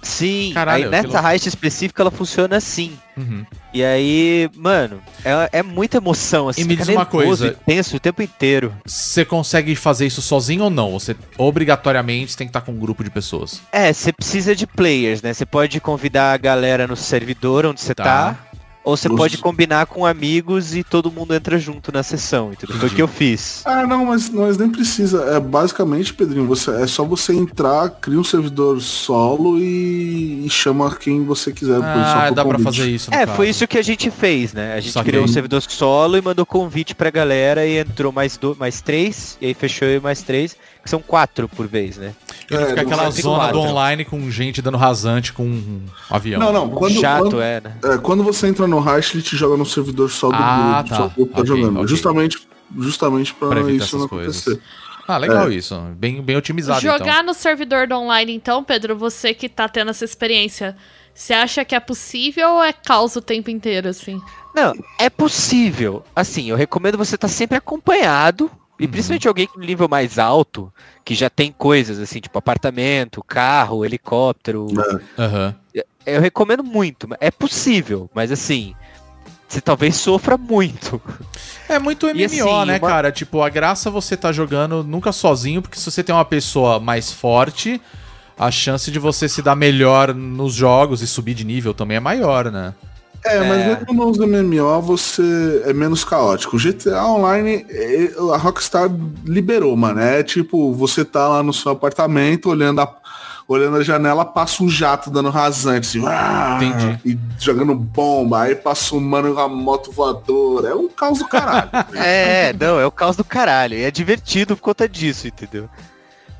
Sim, Caralho, aí nessa louco. heist específica ela funciona assim. Uhum. E aí, mano, é, é muita emoção, assim. E me diz uma coisa. tenso o tempo inteiro. Você consegue fazer isso sozinho ou não? Você obrigatoriamente tem que estar com um grupo de pessoas. É, você precisa de players, né? Você pode convidar a galera no servidor onde você Tá. tá. Ou você Os- pode combinar com amigos e todo mundo entra junto na sessão, entendeu? Foi o que eu fiz. Ah, não, mas, mas nem precisa. É basicamente, Pedrinho, você, é só você entrar, cria um servidor solo e, e chama quem você quiser. só Ah, por dá pra convite. fazer isso. É, caso. foi isso que a gente fez, né? A gente Saquei. criou um servidor solo e mandou convite pra galera e entrou mais, do, mais três, e aí fechou e mais três, que são quatro por vez, né? E É, fica aquela zona do quatro. online com gente dando rasante com um avião. Não, não. Quando, Chato, quando, é, né? é, quando você entra no ele te joga no servidor só do Ah, grupo, tá. só o grupo tá Ok, jogando. ok. Justamente, justamente pra, Pra evitar isso não essas coisas. acontecer. Ah, legal isso. Bem, bem otimizado Jogar então. no servidor do online, então, Pedro, você que tá tendo essa experiência, você acha que é possível ou é caos o tempo inteiro, assim? Não, é possível. Assim, eu recomendo você estar sempre acompanhado. E Uhum. principalmente alguém com nível mais alto, que já tem coisas assim, tipo apartamento, carro, helicóptero. Aham. Eu recomendo muito. É possível, mas assim, você talvez sofra muito. É muito MMO, assim, né, uma- cara? Tipo, a graça você tá jogando nunca sozinho, porque se você tem uma pessoa mais forte, a chance de você se dar melhor nos jogos e subir de nível também é maior, né? É, mas É. mesmo nos MMO você é menos caótico. O GTA Online, é, a Rockstar liberou, mano. É tipo, você tá lá no seu apartamento olhando a, olhando a janela, passa um jato dando rasante, assim, Entendi. e jogando bomba, aí passa um mano com a moto voadora. É um caos do caralho. É, não, é o caos do caralho. E é divertido por conta disso, entendeu?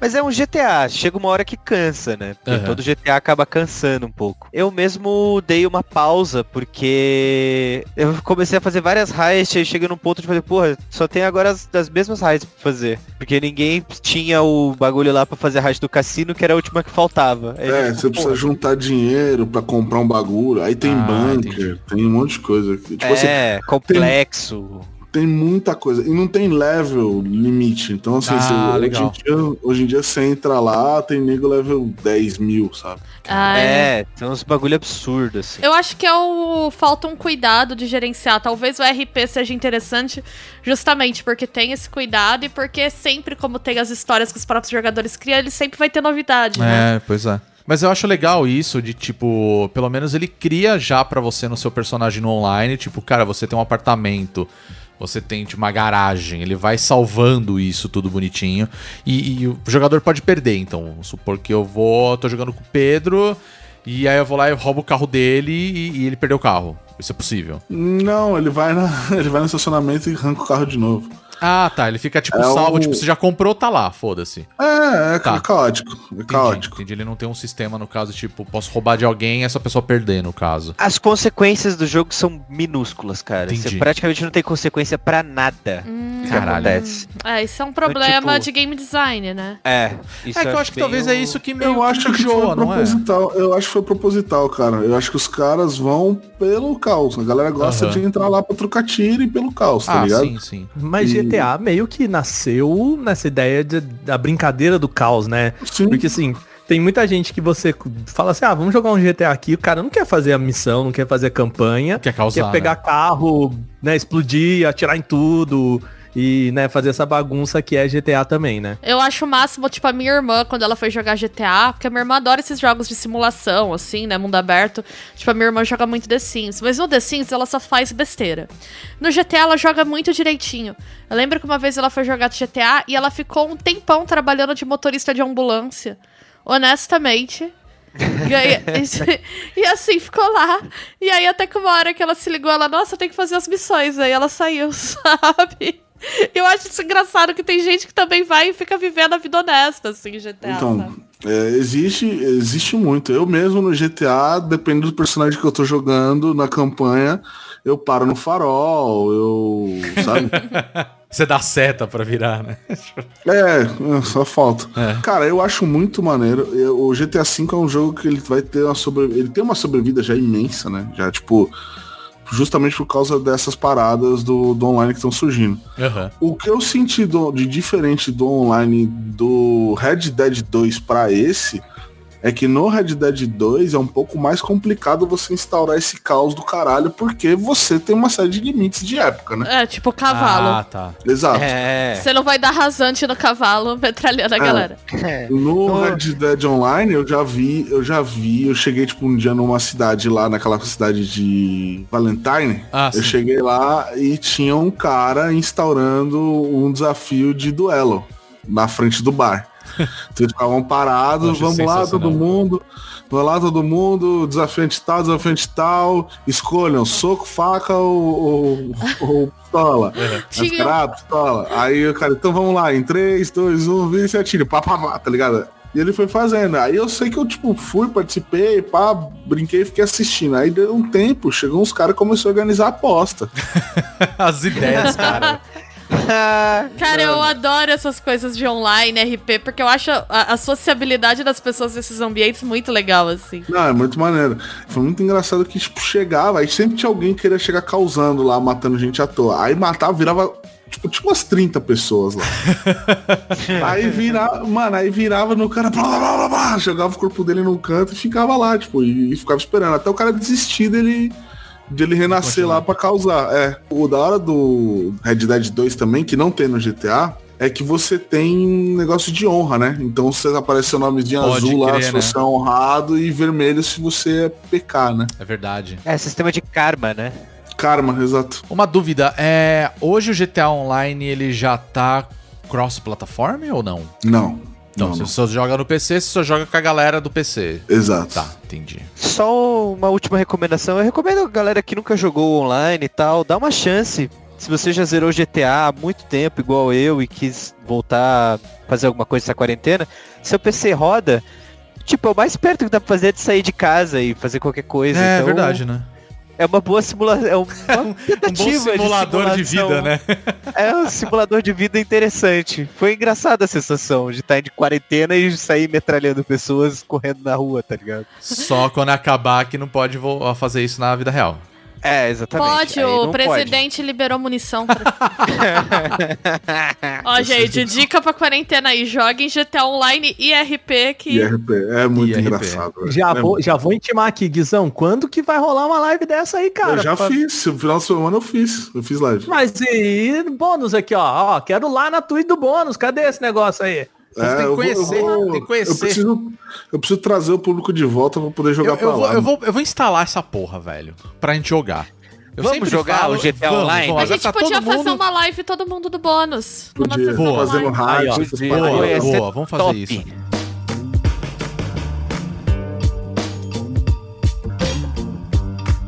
Mas é um GTA, chega uma hora que cansa, né? Porque Aham. todo GTA acaba cansando um pouco. Eu mesmo dei uma pausa, porque eu comecei a fazer várias heists, aí chega num ponto de fazer, porra, só tem agora as, as mesmas heists pra fazer. Porque ninguém tinha o bagulho lá pra fazer a heist do cassino, que era a última que faltava. Aí, É, você precisa juntar dinheiro pra comprar um bagulho. Aí tem Ah, bunker, entendi. tem um monte de coisa. aqui. Tipo assim, É, complexo. tem muita coisa. E não tem level limite. Então, assim, Ah, você- hoje, em dia, hoje em dia você entra lá, tem nego level 10 mil, sabe? Ah, É, tem uns bagulho absurdo, assim. Eu acho que é o falta um cuidado de gerenciar. Talvez o RP seja interessante justamente porque tem esse cuidado e porque sempre, como tem as histórias que os próprios jogadores criam, ele sempre vai ter novidade, né? É, pois é. Mas eu acho legal isso de, tipo, pelo menos ele cria já pra você no seu personagem no online, tipo, cara, você tem um apartamento, você tem tipo, uma garagem, ele vai salvando isso tudo bonitinho. E, e o jogador pode perder, então, supor que eu vou, tô jogando com o Pedro, e aí eu vou lá e roubo o carro dele e, e ele perdeu o carro. Isso é possível. Não, ele vai, na, ele vai no estacionamento e arranca o carro de novo. Ah, tá. Ele fica, tipo, É salvo, o- tipo, você já comprou, tá lá, foda-se. É, é Tá. caótico. É Entendi, caótico. entendi. Ele não tem um sistema, no caso, tipo, posso roubar de alguém e essa pessoa perder, no caso. As consequências do jogo são minúsculas, cara. Entendi. Você praticamente não tem consequência pra nada Hum, que Caralho. acontece. É, isso é um problema tipo- de game design, né? É, isso é que eu acho que talvez o- é isso que meio Eu acho que enjoa, foi não é? proposital. Eu acho que foi proposital, cara. Eu acho que os caras vão pelo caos. A galera gosta Aham. de entrar lá pra trocar tiro e pelo caos, tá Ah, ligado? sim, sim. Mas E- GTA meio que nasceu nessa ideia de- da brincadeira do caos, né? Sim. Porque assim, tem muita gente que você fala assim, ah, vamos jogar um GTA aqui, o cara não quer fazer a missão, não quer fazer a campanha, Quer causar, quer pegar né? carro, né, explodir, atirar em tudo e, né, fazer essa bagunça que é GTA também, né? Eu acho o máximo, tipo, a minha irmã, quando ela foi jogar GTA, porque a minha irmã adora esses jogos de simulação, assim, né? Mundo aberto. Tipo, a minha irmã joga muito The Sims. Mas no The Sims ela só faz besteira. No GTA ela joga muito direitinho. Eu lembro que uma vez ela foi jogar GTA e ela ficou um tempão trabalhando de motorista de ambulância. Honestamente. E assim, ficou lá. E aí, até que uma hora que ela se ligou, ela, nossa, eu tenho que fazer as missões. Aí ela saiu, sabe? Eu acho isso engraçado que tem gente que também vai e fica vivendo a vida honesta, assim, GTA. Então, é, existe, existe muito. Eu mesmo no GTA, dependendo do personagem que eu tô jogando na campanha, eu paro no farol, eu. Sabe? Você dá seta pra virar, né? É, só falta. É. Cara, eu acho muito maneiro. O GTA V é um jogo que ele vai ter uma sobre... Ele tem uma sobrevida já imensa, né? Já, tipo, justamente por causa dessas paradas do, do online que estão surgindo. Aham. O que eu senti do- de diferente do online do Red Dead 2 pra esse é que no Red Dead 2 é um pouco mais complicado você instaurar esse caos do caralho, porque você tem uma série de limites de época, né? É, tipo cavalo. Ah, tá. Exato. É. Você não vai dar rasante no cavalo metralhando a galera. No Oh. Red Dead Online eu já vi, eu já vi, eu cheguei tipo um dia numa cidade lá, naquela cidade de Valentine. Ah, eu sim. cheguei lá e tinha um cara instaurando um desafio de duelo na frente do bar. então eles ficavam parados, vamos lá todo mundo, vamos lá todo mundo, desafiante tal, desafiante tal, escolham soco, faca ou, ou, ou pistola. Caras, ah, pistola. Aí o cara, então vamos lá, em 3, 2, 1, vira e se atira, pá, pá, pá, tá ligado? E ele foi fazendo. Aí eu sei que eu, tipo, fui, participei, pá, brinquei e fiquei assistindo. Aí deu um tempo, chegou uns caras e começou a organizar a aposta. As ideias, cara. Cara, eu adoro essas coisas de online, RP, porque eu acho a, a sociabilidade das pessoas nesses ambientes muito legal, assim. Não, é muito maneiro. Foi muito engraçado que, tipo, chegava, aí sempre tinha alguém que queria chegar causando lá, matando gente à toa. Aí matava, virava. Tipo, tinha umas 30 pessoas lá. aí virava, mano, aí virava no cara, blá, blá, blá, blá, blá, jogava o corpo dele num canto e ficava lá, tipo, e, e ficava esperando. Até o cara desistir dele. De ele renascer lá pra causar. É. O da hora do Red Dead 2 também, que não tem no GTA, é que você tem negócio de honra, né? Então você aparece seu nomezinho Pode azul lá crer, se né? você é honrado e vermelho se você é PK, né? É verdade. É sistema de karma, né? Karma, exato. Uma dúvida, é. Hoje o GTA Online ele já tá cross-plataforma ou não? Não. Não, Não, você não. só joga no PC, você só joga com a galera do PC. Exato. Tá, entendi. Só uma última recomendação. Eu recomendo a galera que nunca jogou online e tal, dá uma chance. Se você já zerou GTA há muito tempo, igual eu, e quis voltar a fazer alguma coisa nessa quarentena, seu PC roda. Tipo, é o mais perto que dá pra fazer é de sair de casa e fazer qualquer coisa. É então, verdade, né? É uma boa simulação. É uma Um bom tentativa simulador de, simulação. vida, né? É um simulador de vida interessante. Foi engraçada a sensação de estar de quarentena e sair metralhando pessoas correndo na rua, tá ligado? Só quando acabar que não pode fazer isso na vida real. É, exatamente. Pode, Aí o presidente liberou munição. Pra... Ó, gente, dica pra quarentena aí. Joguem GTA Online e RP que... IRP. É muito IRP. engraçado. Já É vou, já vou intimar aqui, Guizão. Quando que vai rolar uma live dessa aí, cara? Eu já Pra- fiz. No final de semana eu fiz. Eu fiz live. Mas e bônus aqui, ó. ó. Quero lá na tweet do bônus. Cadê esse negócio aí? Tem que É, eu vou- conhecer, eu vou- tem que conhecer. Eu preciso, eu preciso trazer o público de volta pra poder jogar Eu, pra eu vou, lá. eu, vou, eu vou instalar essa porra, velho. Pra gente jogar. Eu Vamos jogar o GTA Online? A agora gente tá podia todo fazer mundo- uma live todo mundo do bônus. Podia Boa. fazer um Aí, paradas. Boa, boa, vamos fazer top. isso.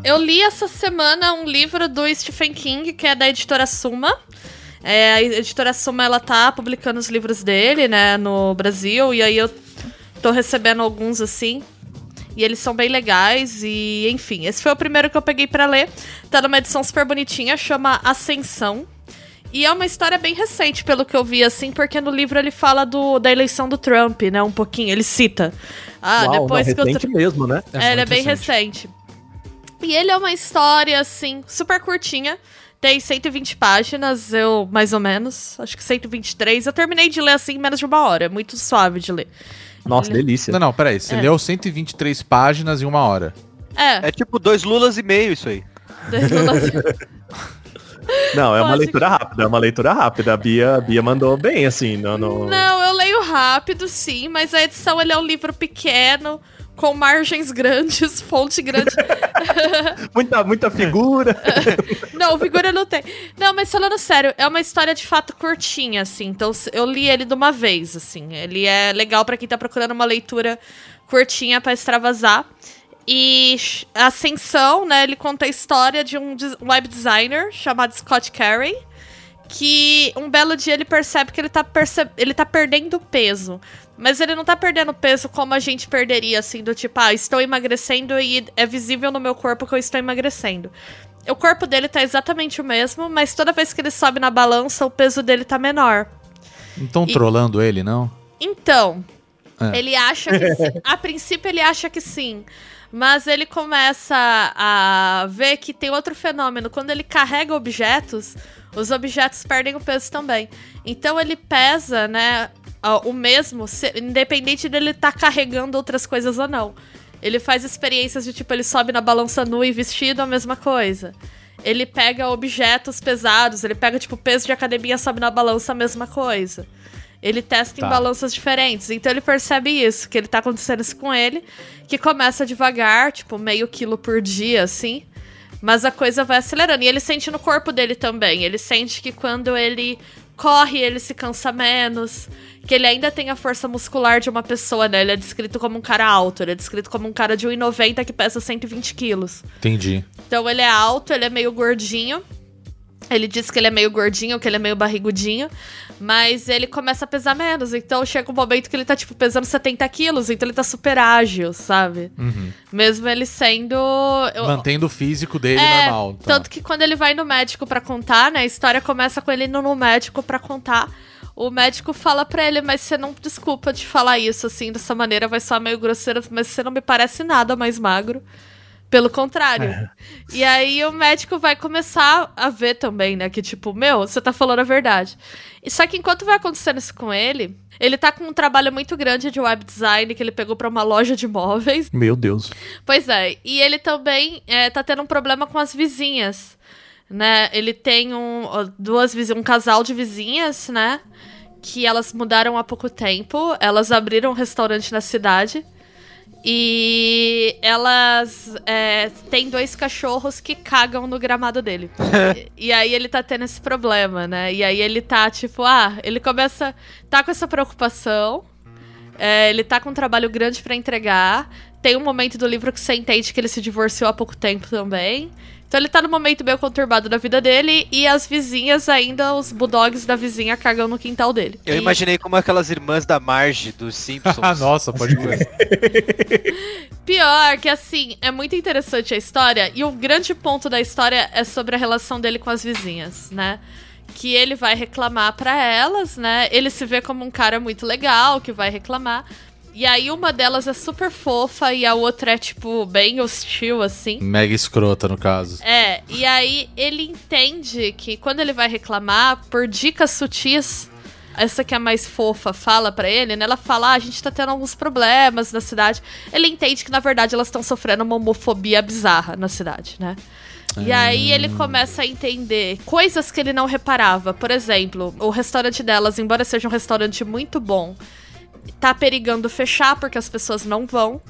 Eu li essa semana um livro do Stephen King, que é da editora Suma. É, a editora Suma, ela tá publicando os livros dele, né, no Brasil, e aí eu tô recebendo alguns, assim, e eles são bem legais, e enfim, esse foi o primeiro que eu peguei pra ler. Tá numa edição super bonitinha, chama Ascensão. E é uma história bem recente, pelo que eu vi, assim, porque no livro ele fala do, da eleição do Trump, né, um pouquinho, ele cita. Ah, Uau, depois não, que recente mesmo, né? É, ele é bem recente. E ele é uma história, assim, super curtinha. Tem 120 páginas, eu, mais ou menos. Acho que 123. Eu terminei de ler, assim, em menos de uma hora. É muito suave de ler. Nossa, Ele- delícia. Não, não, peraí. Você É. leu 123 páginas em uma hora. É, É tipo dois lulas e meio isso aí. Não, é uma Pode- leitura rápida, é uma leitura rápida. A Bia, a Bia mandou bem, assim, no, no- Não, eu leio rápido, sim, mas a edição ele é um livro pequeno, com margens grandes, fonte grande. Muita, muita figura. Não, figura não tem. Não, mas falando sério, é uma história de fato curtinha, assim. Então eu li ele de uma vez, assim. Ele é legal pra quem tá procurando uma leitura curtinha pra extravasar. E Ascensão, né? Ele conta a história de um web designer chamado Scott Carey. Que um belo dia ele percebe que ele tá, perce- ele tá perdendo peso. Mas ele não tá perdendo peso como a gente perderia, assim, do tipo, ah, estou emagrecendo e é visível no meu corpo que eu estou emagrecendo. o corpo dele tá exatamente o mesmo, mas toda vez que ele sobe na balança, o peso dele tá menor. Não estão E- trolando ele, não? Então, É. ele acha que sim. A princípio ele acha que sim. Mas ele começa a ver que tem outro fenômeno. Quando ele carrega objetos, os objetos perdem o peso também. Então ele pesa, né, o mesmo, independente dele estar carregando outras coisas ou não. Ele faz experiências de tipo, ele sobe na balança nua e vestido, a mesma coisa. Ele pega objetos pesados, ele pega, tipo, peso de academia, sobe na balança, a mesma coisa. Ele testa Tá. em balanças diferentes. Então ele percebe isso, que ele tá acontecendo isso com ele, que começa devagar, tipo, meio quilo por dia, assim. Mas a coisa vai acelerando. E ele sente no corpo dele também. Ele sente que quando ele corre, ele se cansa menos. Que ele ainda tem a força muscular de uma pessoa, né? Ele é descrito como um cara alto. Ele é descrito como um cara de 1,90 que pesa 120 quilos. Entendi. Então ele é alto, ele é meio gordinho. Ele diz que ele é meio gordinho, que ele é meio barrigudinho. Mas ele começa a pesar menos. Então chega um momento que ele tá, tipo, pesando 70 quilos. Então ele tá super ágil, sabe? Mesmo ele sendo. eu- Mantendo o físico dele é, normal. tá. Tanto que quando ele vai no médico pra contar, né? A história começa com ele indo no médico pra contar. O médico fala pra ele, mas você não desculpa de falar isso assim, dessa maneira, vai soar meio grosseiro, mas você não me parece nada mais magro. Pelo contrário. E aí o médico vai começar a ver também, né? Que tipo, meu, você tá falando a verdade. E só que enquanto vai acontecendo isso com ele, ele tá com um trabalho muito grande de web design que ele pegou pra uma loja de móveis. Meu Deus. Pois é, e ele também é, tá tendo um problema com as vizinhas, né? Ele tem um, duas vizinhas, um casal de vizinhas, né? Que elas mudaram há pouco tempo, elas abriram um restaurante na cidade. E elas é, têm dois cachorros que cagam no gramado dele. e, e aí ele tá tendo esse problema, né? E aí ele tá tipo, ah, ele começa. tá com essa preocupação. É, ele tá com um trabalho grande pra entregar. Tem um momento do livro que você entende que ele se divorciou há pouco tempo também. Então ele tá num momento meio conturbado da vida dele e as vizinhas ainda, os bulldogs da vizinha cagam no quintal dele. Eu E- imaginei como aquelas irmãs da Marge dos Simpsons. Ah, nossa, pode crer. Pior que assim, é muito interessante a história e o grande ponto da história é sobre a relação dele com as vizinhas, né? Que ele vai reclamar pra elas, né? Ele se vê como um cara muito legal que vai reclamar. E aí uma delas é super fofa e a outra é tipo bem hostil assim. Mega escrota, no caso. É, e aí ele entende que quando ele vai reclamar, por dicas sutis, essa que é a mais fofa fala pra ele, né? Ela fala: ah, a gente tá tendo alguns problemas na cidade. Ele entende que, na verdade, elas estão sofrendo uma homofobia bizarra na cidade, né? E aí ele começa a entender coisas que ele não reparava. Por exemplo, o restaurante delas, embora seja um restaurante muito bom, tá perigando fechar porque as pessoas não vão.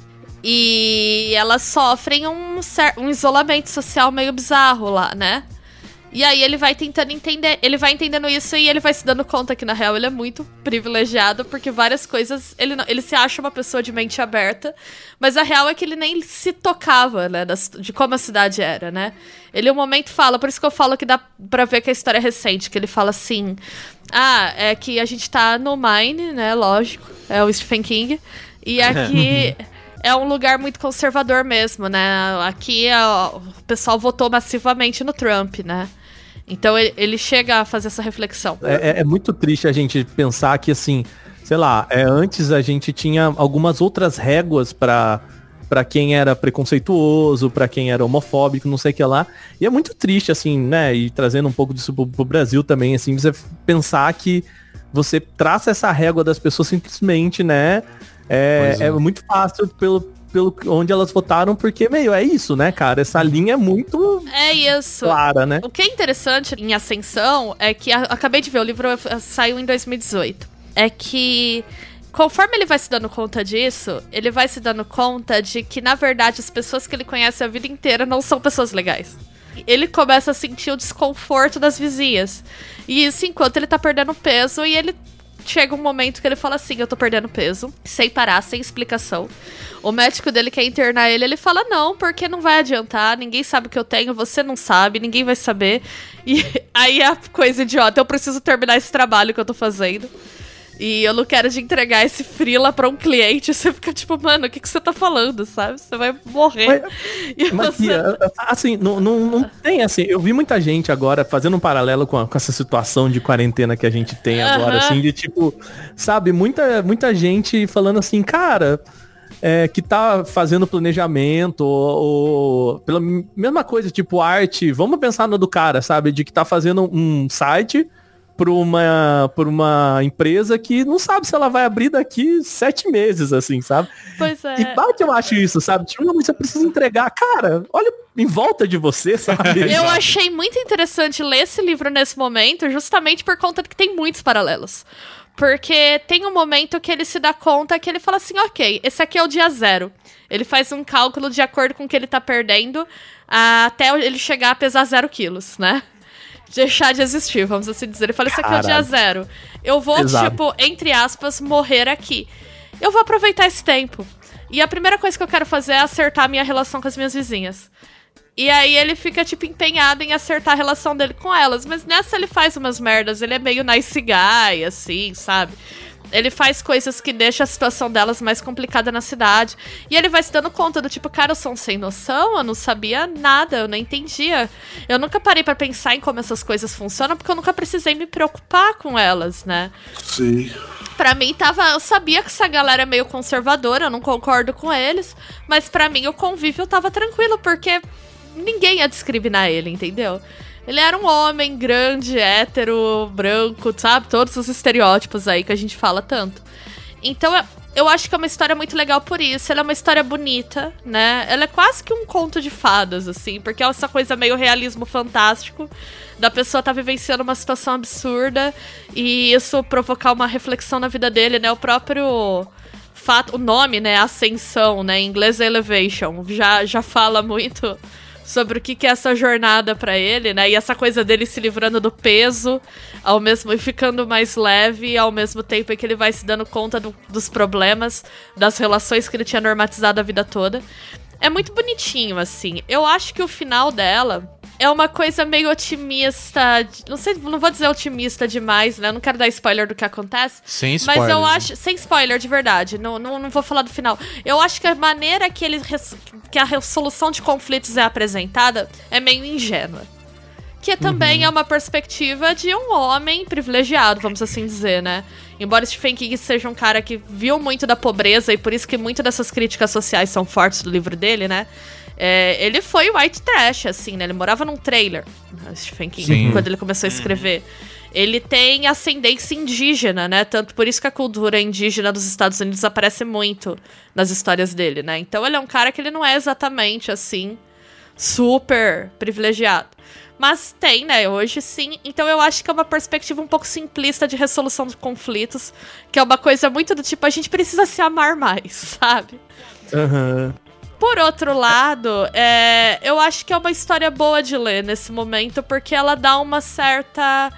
E elas sofrem um, um isolamento social meio bizarro lá, né? E aí ele vai tentando entender, ele vai entendendo isso e ele vai se dando conta que na real ele é muito privilegiado porque várias coisas, ele não- ele se acha uma pessoa de mente aberta, mas a real é que ele nem se tocava, né, das- de como a cidade era, né? Ele um momento fala, por isso que eu falo que dá pra ver que a história é recente, que ele fala assim: "Ah, é que a gente tá no Mine, né, lógico, é o Stephen King, e aqui é um lugar muito conservador mesmo, né? Aqui ó, o pessoal votou massivamente no Trump, né? Então ele, ele chega a fazer essa reflexão. É, é- é muito triste a gente pensar que, assim, sei lá, é, antes a gente tinha algumas outras réguas pra para quem era preconceituoso, pra quem era homofóbico, não sei o que lá. E é muito triste, assim, né? E trazendo um pouco disso pro, pro Brasil também, assim, você pensar que você traça essa régua das pessoas simplesmente, né? É, é. é muito fácil pelo, pelo onde elas votaram, porque, meio, é isso, né, cara? Essa linha é muito É isso. clara, né? O que é interessante em Ascensão é que a- acabei de ver, o livro saiu em 2018. É que conforme ele vai se dando conta disso, ele vai se dando conta de que, na verdade, as pessoas que ele conhece a vida inteira não são pessoas legais. Ele começa a sentir o desconforto das vizinhas. E isso enquanto ele tá perdendo peso e ele chega um momento que ele fala assim: Eu tô perdendo peso, sem parar, sem explicação. O médico dele quer internar ele, ele fala: Não, porque não vai adiantar, ninguém sabe o que eu tenho, você não sabe, ninguém vai saber. E aí a coisa idiota: Eu preciso terminar esse trabalho que eu tô fazendo. E eu não quero te entregar esse frila pra um cliente. Você fica tipo, mano, o que, que você tá falando, sabe? Você vai morrer. E Mas, você- assim, não, não, não tem assim. Eu vi muita gente agora fazendo um paralelo com, a- com essa situação de quarentena que a gente tem agora, Aham. assim, de tipo, sabe, muita, muita gente falando assim, cara. é, que tá fazendo planejamento, ou, ou pela mesma coisa, tipo arte, vamos pensar no do cara, sabe? De que tá fazendo um site por uma, por uma empresa que não sabe se ela vai abrir daqui sete meses, assim, sabe? Pois é. E bate, eu acho isso, sabe? Tipo, não, você precisa entregar. Cara, olha em volta de você, sabe? Eu achei muito interessante ler esse livro nesse momento, justamente por conta de que tem muitos paralelos. Porque tem um momento que ele se dá conta que ele fala assim, ok, esse aqui é o dia zero. Ele faz um cálculo de acordo com o que ele tá perdendo até ele chegar a pesar zero quilos, né? Deixar de existir, vamos assim dizer. Ele fala, esse aqui é o dia zero. Eu vou, Pesado. tipo, entre aspas, morrer aqui. Eu vou aproveitar esse tempo. E a primeira coisa que eu quero fazer é acertar a minha relação com as minhas vizinhas. E aí ele fica, tipo, empenhado em acertar a relação dele com elas. Mas nessa ele faz umas merdas. Ele é meio nice guy, assim, sabe? Ele faz coisas que deixam a situação delas mais complicada na cidade. E ele vai se dando conta do tipo, cara, eu sou um sem noção, eu não sabia nada, eu não entendia. Eu nunca parei pra pensar em como essas coisas funcionam, porque eu nunca precisei me preocupar com elas, né? Sim. Pra mim tava, eu sabia que essa galera é meio conservadora, eu não concordo com eles, mas pra mim o convívio tava tranquilo, porque ninguém ia discriminar ele, entendeu? Ele era um homem grande, hétero, branco, sabe? Todos os estereótipos aí que a gente fala tanto. Então eu, eu acho que é uma história muito legal por isso. Ela é uma história bonita, né? Ela é quase que um conto de fadas, assim, porque é essa coisa meio realismo fantástico da pessoa tá vivenciando uma situação absurda e isso provocar uma reflexão na vida dele, né? O próprio fato, o nome, né, Ascensão, né, em inglês é Elevation, já já fala muito sobre o que, que é essa jornada pra ele, né? E essa coisa dele se livrando do peso, ao mesmo e ficando mais leve, ao mesmo tempo em que ele vai se dando conta do- dos problemas, das relações que ele tinha normatizado a vida toda. É muito bonitinho, assim. Eu acho que o final dela é uma coisa meio otimista. Não sei, não vou dizer otimista demais, né? Eu não quero dar spoiler do que acontece. Sem Mas spoilers, eu né? acho. Sem spoiler, de verdade. Não, não, não vou falar do final. Eu acho que a maneira que ele. que a resolução de conflitos é apresentada é meio ingênua. Que também é uma perspectiva de um homem privilegiado, vamos assim dizer, né? Embora Stephen King seja um cara que viu muito da pobreza e por isso que muito dessas críticas sociais são fortes do livro dele, né? É, ele foi white trash, assim, né? Ele morava num trailer, né, Stephen King, Sim. quando ele começou a escrever. Ele tem ascendência indígena, né? Tanto por isso que a cultura indígena dos Estados Unidos aparece muito nas histórias dele, né? Então ele é um cara que ele não é exatamente assim super privilegiado. Mas tem, né? Hoje sim. Então eu acho que é uma perspectiva um pouco simplista de resolução de conflitos. Que é uma coisa muito do tipo, a gente precisa se amar mais, sabe? Aham. Por outro lado, é, eu acho que é uma história boa de ler nesse momento, porque ela dá uma certa.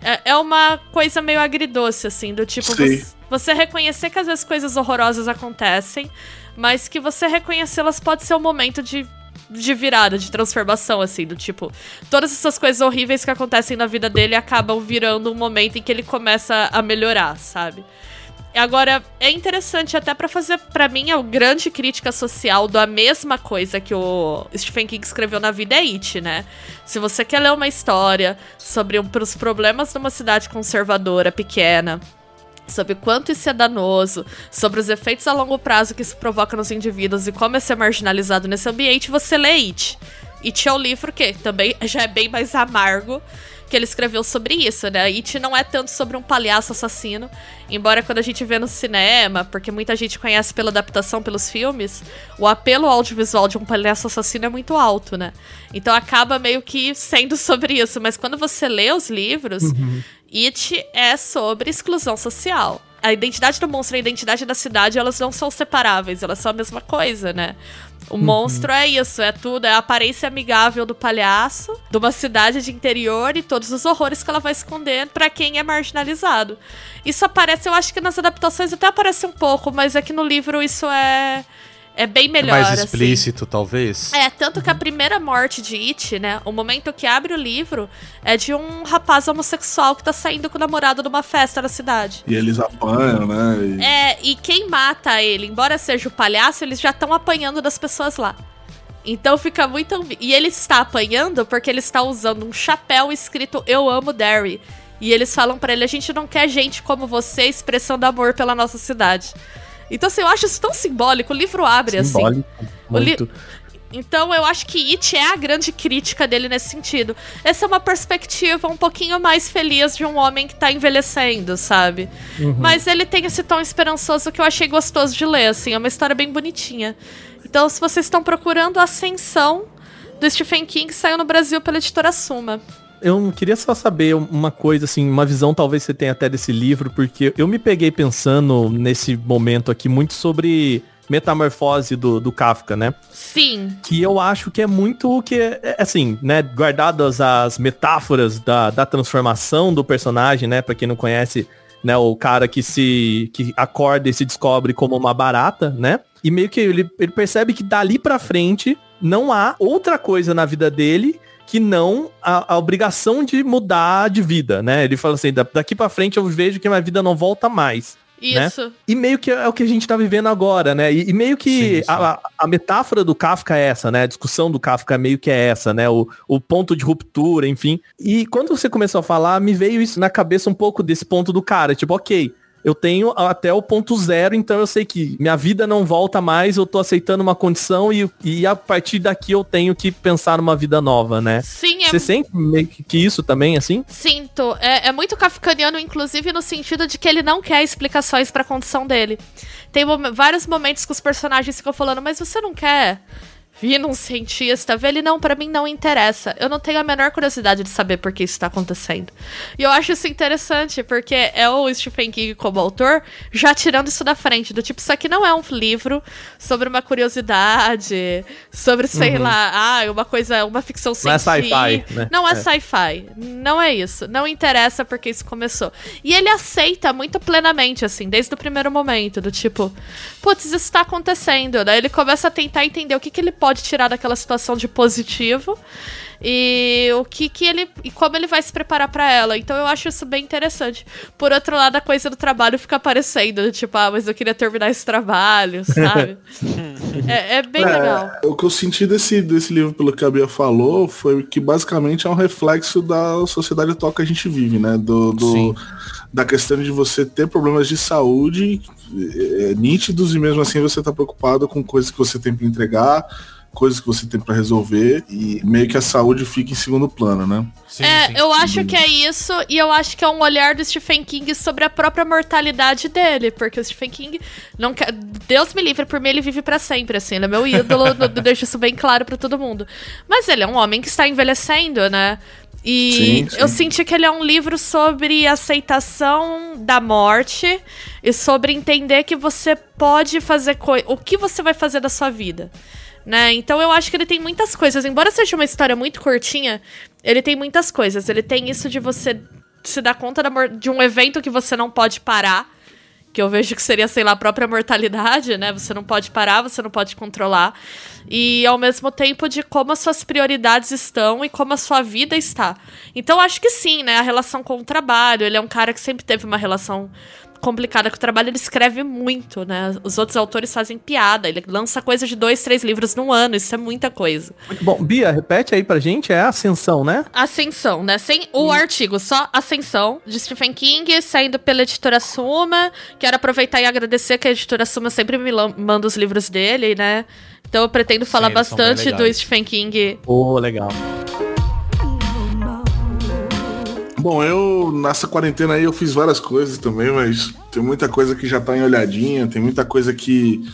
É, é uma coisa meio agridoce, assim, do tipo, você, você reconhecer que às vezes coisas horrorosas acontecem, mas que você reconhecê-las pode ser um momento de, de virada, de transformação, assim, do tipo, todas essas coisas horríveis que acontecem na vida dele acabam virando um momento em que ele começa a melhorar, sabe? Agora, é interessante até pra fazer, pra mim, a grande crítica social da mesma coisa que o Stephen King escreveu na vida é It, né? Se você quer ler uma história sobre um, os problemas de uma cidade conservadora pequena, sobre quanto isso é danoso, sobre os efeitos a longo prazo que isso provoca nos indivíduos e como é ser marginalizado nesse ambiente, você lê It. It é o livro que também já é bem mais amargo que ele escreveu sobre isso, né? It não é tanto sobre um palhaço assassino, embora quando a gente vê no cinema, porque muita gente conhece pela adaptação pelos filmes, o apelo audiovisual de um palhaço assassino é muito alto, né? Então acaba meio que sendo sobre isso, mas quando você lê os livros, It é sobre exclusão social. A identidade do monstro e a identidade da cidade, elas não são separáveis, elas são a mesma coisa, né? O monstro é isso, é tudo, é a aparência amigável do palhaço, de uma cidade de interior e todos os horrores que ela vai esconder pra quem é marginalizado. Isso aparece, eu acho que nas adaptações até aparece um pouco, mas é que no livro isso é É bem É melhor, mais assim. explícito, talvez. É, tanto que a primeira morte de It, né? O momento que abre o livro é de um rapaz homossexual que tá saindo com o namorado numa festa na cidade. E eles apanham, né? E- É, e quem mata ele, embora seja o palhaço, eles já estão apanhando das pessoas lá. Então fica muito. ambi- E ele está apanhando porque ele está usando um chapéu escrito Eu amo Derry. E eles falam pra ele: a gente não quer gente como você expressando amor pela nossa cidade. Então, assim, eu acho isso tão simbólico. O livro abre assim. Simbólico. O li- Muito. Então eu acho que It é a grande crítica dele nesse sentido. Essa é uma perspectiva um pouquinho mais feliz de um homem que tá envelhecendo, sabe? Mas ele tem esse tom esperançoso que eu achei gostoso de ler, assim, é uma história bem bonitinha. Então, se vocês estão procurando a Ascensão do Stephen King, saiu no Brasil pela editora Suma. Eu queria só saber uma coisa, assim, uma visão talvez você tenha até desse livro, porque eu me peguei pensando nesse momento aqui muito sobre metamorfose do, do Kafka, né? Sim, Que eu acho que é muito o que, é, assim, né, guardadas as metáforas da, da transformação do personagem, né, pra quem não conhece, né, o cara que se, que acorda e se descobre como uma barata, né? E meio que ele, ele percebe que dali pra frente não há outra coisa na vida dele que não a, a obrigação de mudar de vida, né? Ele fala assim, "Da- daqui pra frente eu vejo que minha vida não volta mais. Né? isso. E meio que é o que a gente tá vivendo agora, né? E, e meio que Sim, sim. A, a metáfora do Kafka é essa, né? A discussão do Kafka meio que é essa, né? O, o ponto de ruptura, enfim. E quando você começou a falar, me veio isso na cabeça um pouco desse ponto do cara. Tipo, ok, eu tenho até o ponto zero, então eu sei que minha vida não volta mais, eu tô aceitando uma condição e, e a partir daqui eu tenho que pensar numa vida nova, né? Sim, é Você sente meio que isso também, assim? Sinto. É, é muito kafkaniano, inclusive, no sentido de que ele não quer explicações pra condição dele. Tem vários momentos que os personagens ficam falando, mas você não quer vir num cientista ver ele? Não, pra mim não interessa. Eu não tenho a menor curiosidade de saber por que isso tá acontecendo. E eu acho isso interessante, porque é o Stephen King como autor já tirando isso da frente, do tipo, isso aqui não é um livro sobre uma curiosidade, sobre, sei lá, ah, uma coisa, uma ficção Não é científica. sci-fi, né? Não é, É. sci-fi. Não é isso. Não interessa porque isso começou. E ele aceita muito plenamente, assim, desde o primeiro momento, do tipo, putz, isso tá acontecendo. Daí ele começa a tentar entender o que, que ele pode tirar daquela situação de positivo e o que que ele e como ele vai se preparar pra ela. Então eu acho isso bem interessante. Por outro lado, a coisa do trabalho fica aparecendo, do tipo, ah, mas eu queria terminar esse trabalho, sabe? é, é bem É, legal. O que eu senti desse, desse livro, pelo que a Bia falou, foi que basicamente é um reflexo da sociedade atual que a gente vive, né? Do, do- da questão de você ter problemas de saúde é, nítidos e mesmo assim você tá preocupado com coisas que você tem para entregar, coisas que você tem para resolver e meio que a saúde fica em segundo plano, né? Sim, É, sim. eu acho que é isso, e eu acho que é um olhar do Stephen King sobre a própria mortalidade dele, porque o Stephen King não quer. Deus me livre, por mim ele vive pra sempre, assim, ele é meu ídolo, eu deixo isso bem claro pra todo mundo. Mas ele é um homem que está envelhecendo, né? E Sim, sim. eu senti que ele é um livro sobre aceitação da morte e sobre entender que você pode fazer coisa. O que você vai fazer da sua vida? Né? Então eu acho que ele tem muitas coisas. Embora seja uma história muito curtinha, ele tem muitas coisas. Ele tem isso de você se dar conta de um evento que você não pode parar. Que eu vejo que seria, sei lá, a própria mortalidade, né? Você não pode parar, você não pode controlar. E ao mesmo tempo de como as suas prioridades estão e como a sua vida está. Então acho que sim, né? A relação com o trabalho. Ele é um cara que sempre teve uma relação complicada com o trabalho, ele escreve muito, né? Os outros autores fazem piada, ele lança coisa de dois, três livros no ano, isso é muita coisa. Muito bom. Bia, repete aí pra gente, é Ascensão, né? Ascensão, né? Sem o artigo, só Ascensão, de Stephen King, saindo pela editora Suma. Quero aproveitar e agradecer que a editora Suma sempre me manda os livros dele, né? Então eu pretendo falar bem bastante do. Stephen King. Ô, legal. Bom, eu nessa quarentena aí eu fiz várias coisas também, mas tem muita coisa que já tá em olhadinha, tem muita coisa que,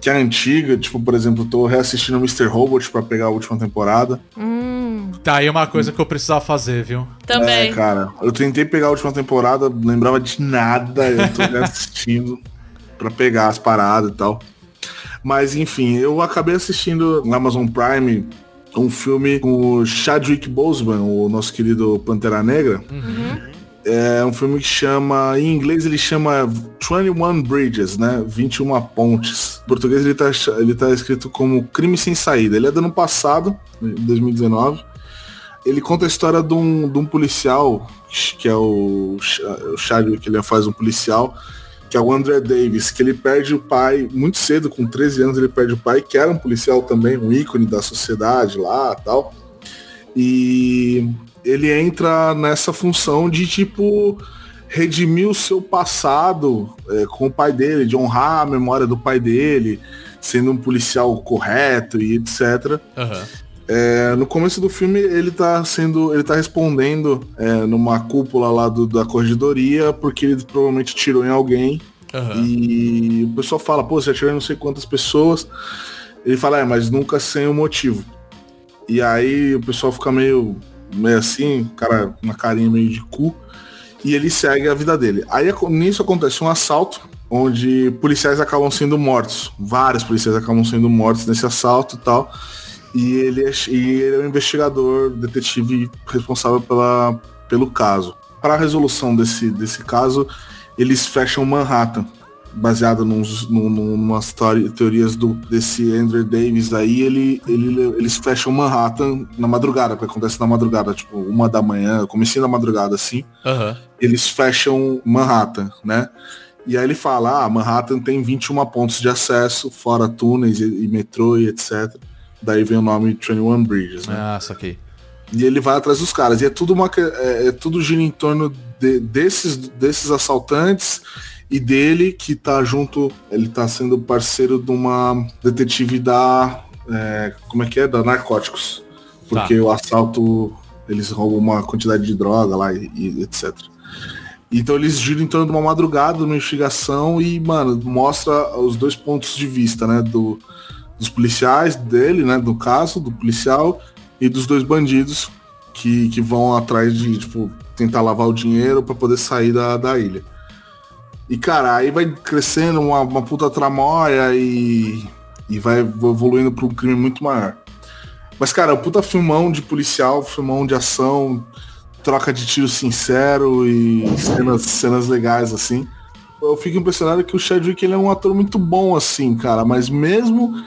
que é antiga, tipo, por exemplo, eu tô reassistindo Mr. Robot pra pegar a última temporada. Hum, Tá aí uma coisa que eu precisava fazer, viu? também. É, cara, eu tentei pegar a última temporada, não lembrava de nada, eu tô reassistindo pra pegar as paradas e tal. Mas enfim, eu acabei assistindo no Amazon Prime um filme com o Chadwick Boseman, o nosso querido Pantera Negra. É um filme que chama, em inglês ele chama 21 Bridges, né? 21 pontes. Em português ele tá, ele tá escrito como Crime Sem Saída. Ele é do ano passado, em 2019. Ele conta a história de um, de um policial, que é o, o Chadwick, ele faz um policial, que é o André Davis, que ele perde o pai muito cedo, com 13 anos ele perde o pai, que era um policial também, um ícone da sociedade lá tal. E ele entra nessa função de tipo redimir o seu passado é, com o pai dele, de honrar a memória do pai dele, sendo um policial correto e etc. Aham. É, no começo do filme ele tá sendo. ele tá respondendo é, numa cúpula lá do- da corregedoria porque ele provavelmente tirou em alguém Aham. e o pessoal fala, pô, você atirou em não sei quantas pessoas. Ele fala, é, mas nunca sem um motivo. E aí o pessoal fica meio, meio assim, o cara, uma carinha meio de cu. E ele segue a vida dele. Aí nisso acontece um assalto, onde policiais acabam sendo mortos. Vários policiais acabam sendo mortos nesse assalto e tal. E ele é, e ele é o investigador, detetive responsável pela, pelo caso. Para a resolução desse, desse caso, eles fecham Manhattan, baseado num, numas teorias do, desse Andrew Davis aí, ele, ele, eles fecham Manhattan na madrugada, que acontece na madrugada, tipo, uma da manhã, comecinho da madrugada, assim, Aham. eles fecham Manhattan, né? E aí ele fala, ah, Manhattan tem 21 pontos de acesso, fora túneis e, e metrô e etc. Daí vem o nome 21 Bridges, né? Ah, saquei. E ele vai atrás dos caras. E é tudo uma é, é tudo gira em torno de- desses, desses assaltantes e dele que tá junto. Ele tá sendo parceiro de uma detetive da. é, como é que é? Da narcóticos. Porque Tá. o assalto. Eles roubam uma quantidade de droga lá e, e etc. Então eles giram em torno de uma madrugada, de uma investigação e, mano, mostra os dois pontos de vista, né? Do, dos policiais dele, né? Do caso, do policial e dos dois bandidos que, que vão atrás de, tipo, tentar lavar o dinheiro pra poder sair da, da ilha. E, cara, aí vai crescendo uma, uma puta tramóia e, e vai evoluindo pra um crime muito maior. Mas, cara, é um puta filmão de policial, filmão de ação, troca de tiro sincero e cenas, cenas legais, assim. Eu fico impressionado que o Chadwick ele é um ator muito bom, assim, cara, mas mesmo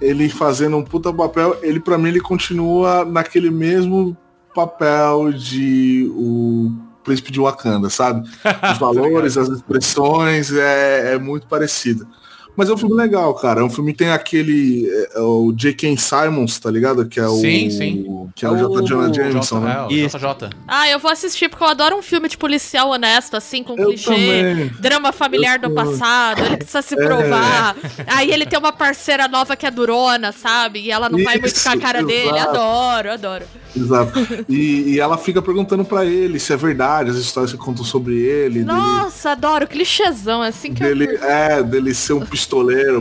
ele fazendo um puta papel, ele para mim ele continua naquele mesmo papel de o príncipe de Wakanda, sabe? Os valores, as expressões, é, é muito parecido. Mas é um filme legal, cara. É um filme que tem aquele. É, o J.K. Simons, tá ligado? Que é o. Sim, sim. Que é o J. Jonah Jameson, J, né? é, o Isso. JJ. Ah, eu vou assistir porque eu adoro um filme de policial honesto, assim, com Eu clichê, também. drama familiar Eu do tô- passado, ele precisa se provar. Aí ele tem uma parceira nova que é durona, sabe? E ela não vai muito com a Isso, cara dele. exato. Adoro, adoro. Exato. E, e ela fica perguntando pra ele se é verdade as histórias que contam sobre ele. Dele, Nossa, adoro. Clichêzão, é assim que eu dele, curto. é, dele ser um pistoleiro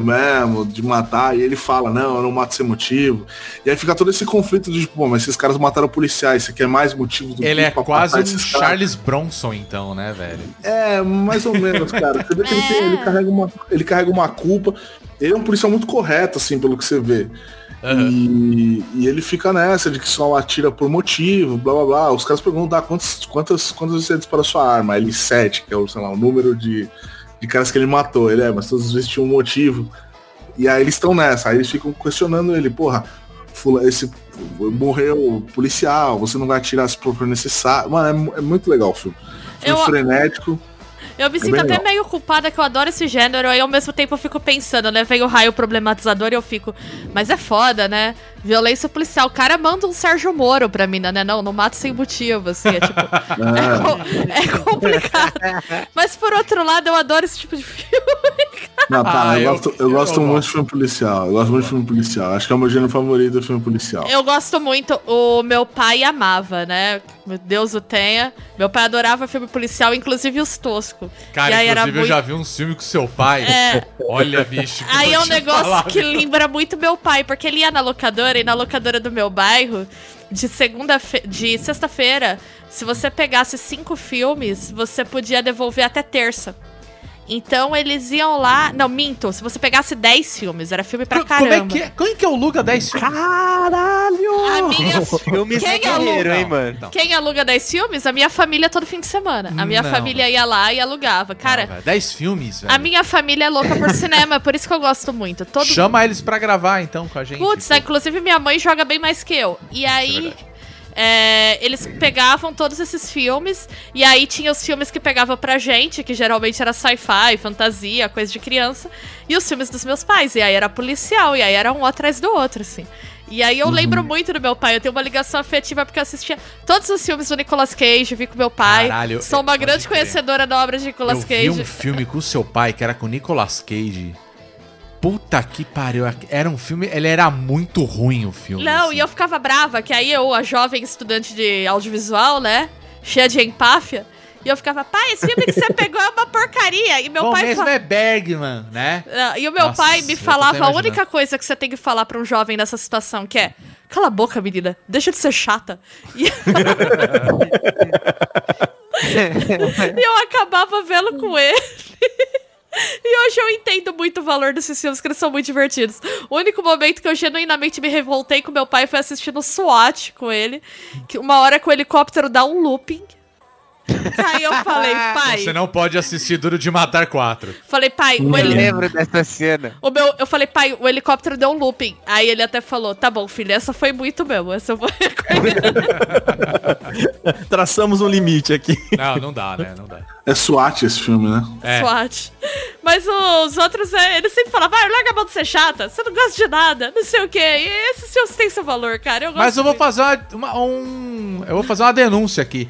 mesmo, de matar, e ele fala, não, eu não mato sem motivo. E aí fica todo esse conflito de, tipo, pô, mas esses caras mataram policiais, você quer mais motivo do Ele é pra quase matar um? Charles Bronson, então, né, velho? É, mais ou menos, cara. Você vê que ele, tem- É. ele carrega uma, ele carrega uma culpa. Ele é um policial muito correto, assim, pelo que você vê. Aham. E, e ele fica nessa de que só atira por motivo, blá blá blá. Os caras perguntam ah, quantas, quantas, quantas vezes você disparou sua arma? Ele sete, que é o, sei lá, o número de, de caras que ele matou. Ele é, mas todas as vezes tinha um motivo. E aí eles estão nessa, aí eles ficam questionando ele, porra, fula- esse morreu policial, você não vai atirar se for necessário. Mano, é, é muito legal o filme. Filme Eu- frenético. Eu me É sinto até legal. meio culpada que eu adoro esse gênero, aí ao mesmo tempo eu fico pensando, né? Vem o raio problematizador e eu fico. Mas é foda, né? Violência policial. O cara manda um Sérgio Moro pra mina, né? Não, não mato sem motivo, assim. É tipo. é, co- é complicado. Mas por outro lado, eu adoro esse tipo de filme. Não, cara, Ah, eu, eu- gosto, eu gosto eu muito gosto. de filme policial. Eu gosto muito de filme policial. Acho que é o meu gênero favorito do filme policial. Eu gosto muito. O meu pai amava, né? Meu Deus o tenha. Meu pai adorava filme policial, inclusive os toscos. Cara, E aí era inclusive eu muito- já vi um filme com seu pai. É. Olha, bicho. Aí é um negócio falar, que lembra muito meu pai, porque ele ia na locadora e na locadora do meu bairro, de segunda de sexta-feira, se você pegasse cinco filmes, você podia devolver até terça. Então eles iam lá. Não, minto. Se você pegasse 10 filmes, era filme pra Co- caramba. Como é que é? É que aluga 10 filmes? Caralho! A minha, Filmes Quem guerreiro, aluga? hein, mano? Então. quem aluga 10 filmes? A minha família todo fim de semana. A minha Não. família ia lá e alugava. Cara, Não, velho, 10 filmes, velho. a minha família é louca por cinema, por isso que eu gosto muito. Todo Chama eles pra gravar, então, com a gente. Putz, pô. inclusive minha mãe joga bem mais que eu. E aí. verdade. É, eles pegavam todos esses filmes, e aí tinha os filmes que pegava pra gente, que geralmente era sci-fi, fantasia, coisa de criança, e os filmes dos meus pais, e aí era policial, e aí era um atrás do outro, assim. E aí eu lembro muito do meu pai, eu tenho uma ligação afetiva porque eu assistia todos os filmes do Nicolas Cage, vi com meu pai. Caralho, Sou é, uma pode grande conhecedora da obra de Nicolas Eu Cage. vi um filme com o seu pai, que era com o Nicolas Cage. Puta que pariu. Era um filme... Ele era muito ruim, o filme. Não, assim. e eu ficava brava, que aí eu, a jovem estudante de audiovisual, né? Cheia de empáfia. E eu ficava, pai, esse filme que você pegou é uma porcaria. E meu Bom pai mesmo fa- é Bergman, né? E o meu Nossa, pai me falava a única coisa que você tem que falar pra um jovem nessa situação, que é. Cala a boca, menina. Deixa de ser chata. E... e eu acabava vendo com ele. E hoje eu entendo muito o valor desses filmes, que eles são muito divertidos. O único momento que eu genuinamente me revoltei com meu pai foi assistindo SWAT com ele. Que uma hora que o helicóptero dá um looping. Aí eu falei, pai. Você não pode assistir Duro de Matar 4. Falei, pai, o, Eu heli- lembro dessa cena. o meu, eu falei, pai, o helicóptero deu um looping. Aí ele até falou, tá bom, filho, essa foi muito mesmo. Essa eu vou Traçamos um limite aqui. Não, não dá, né? Não dá. É SWAT esse filme, né? É. SWAT. Mas os outros, é, eles sempre falavam, vai, larga a mão de ser chata, você não gosta de nada, não sei o quê. E esses filmes têm seu valor, cara. Eu gosto Mas eu vou fazer uma, uma- um. Eu vou fazer uma denúncia aqui.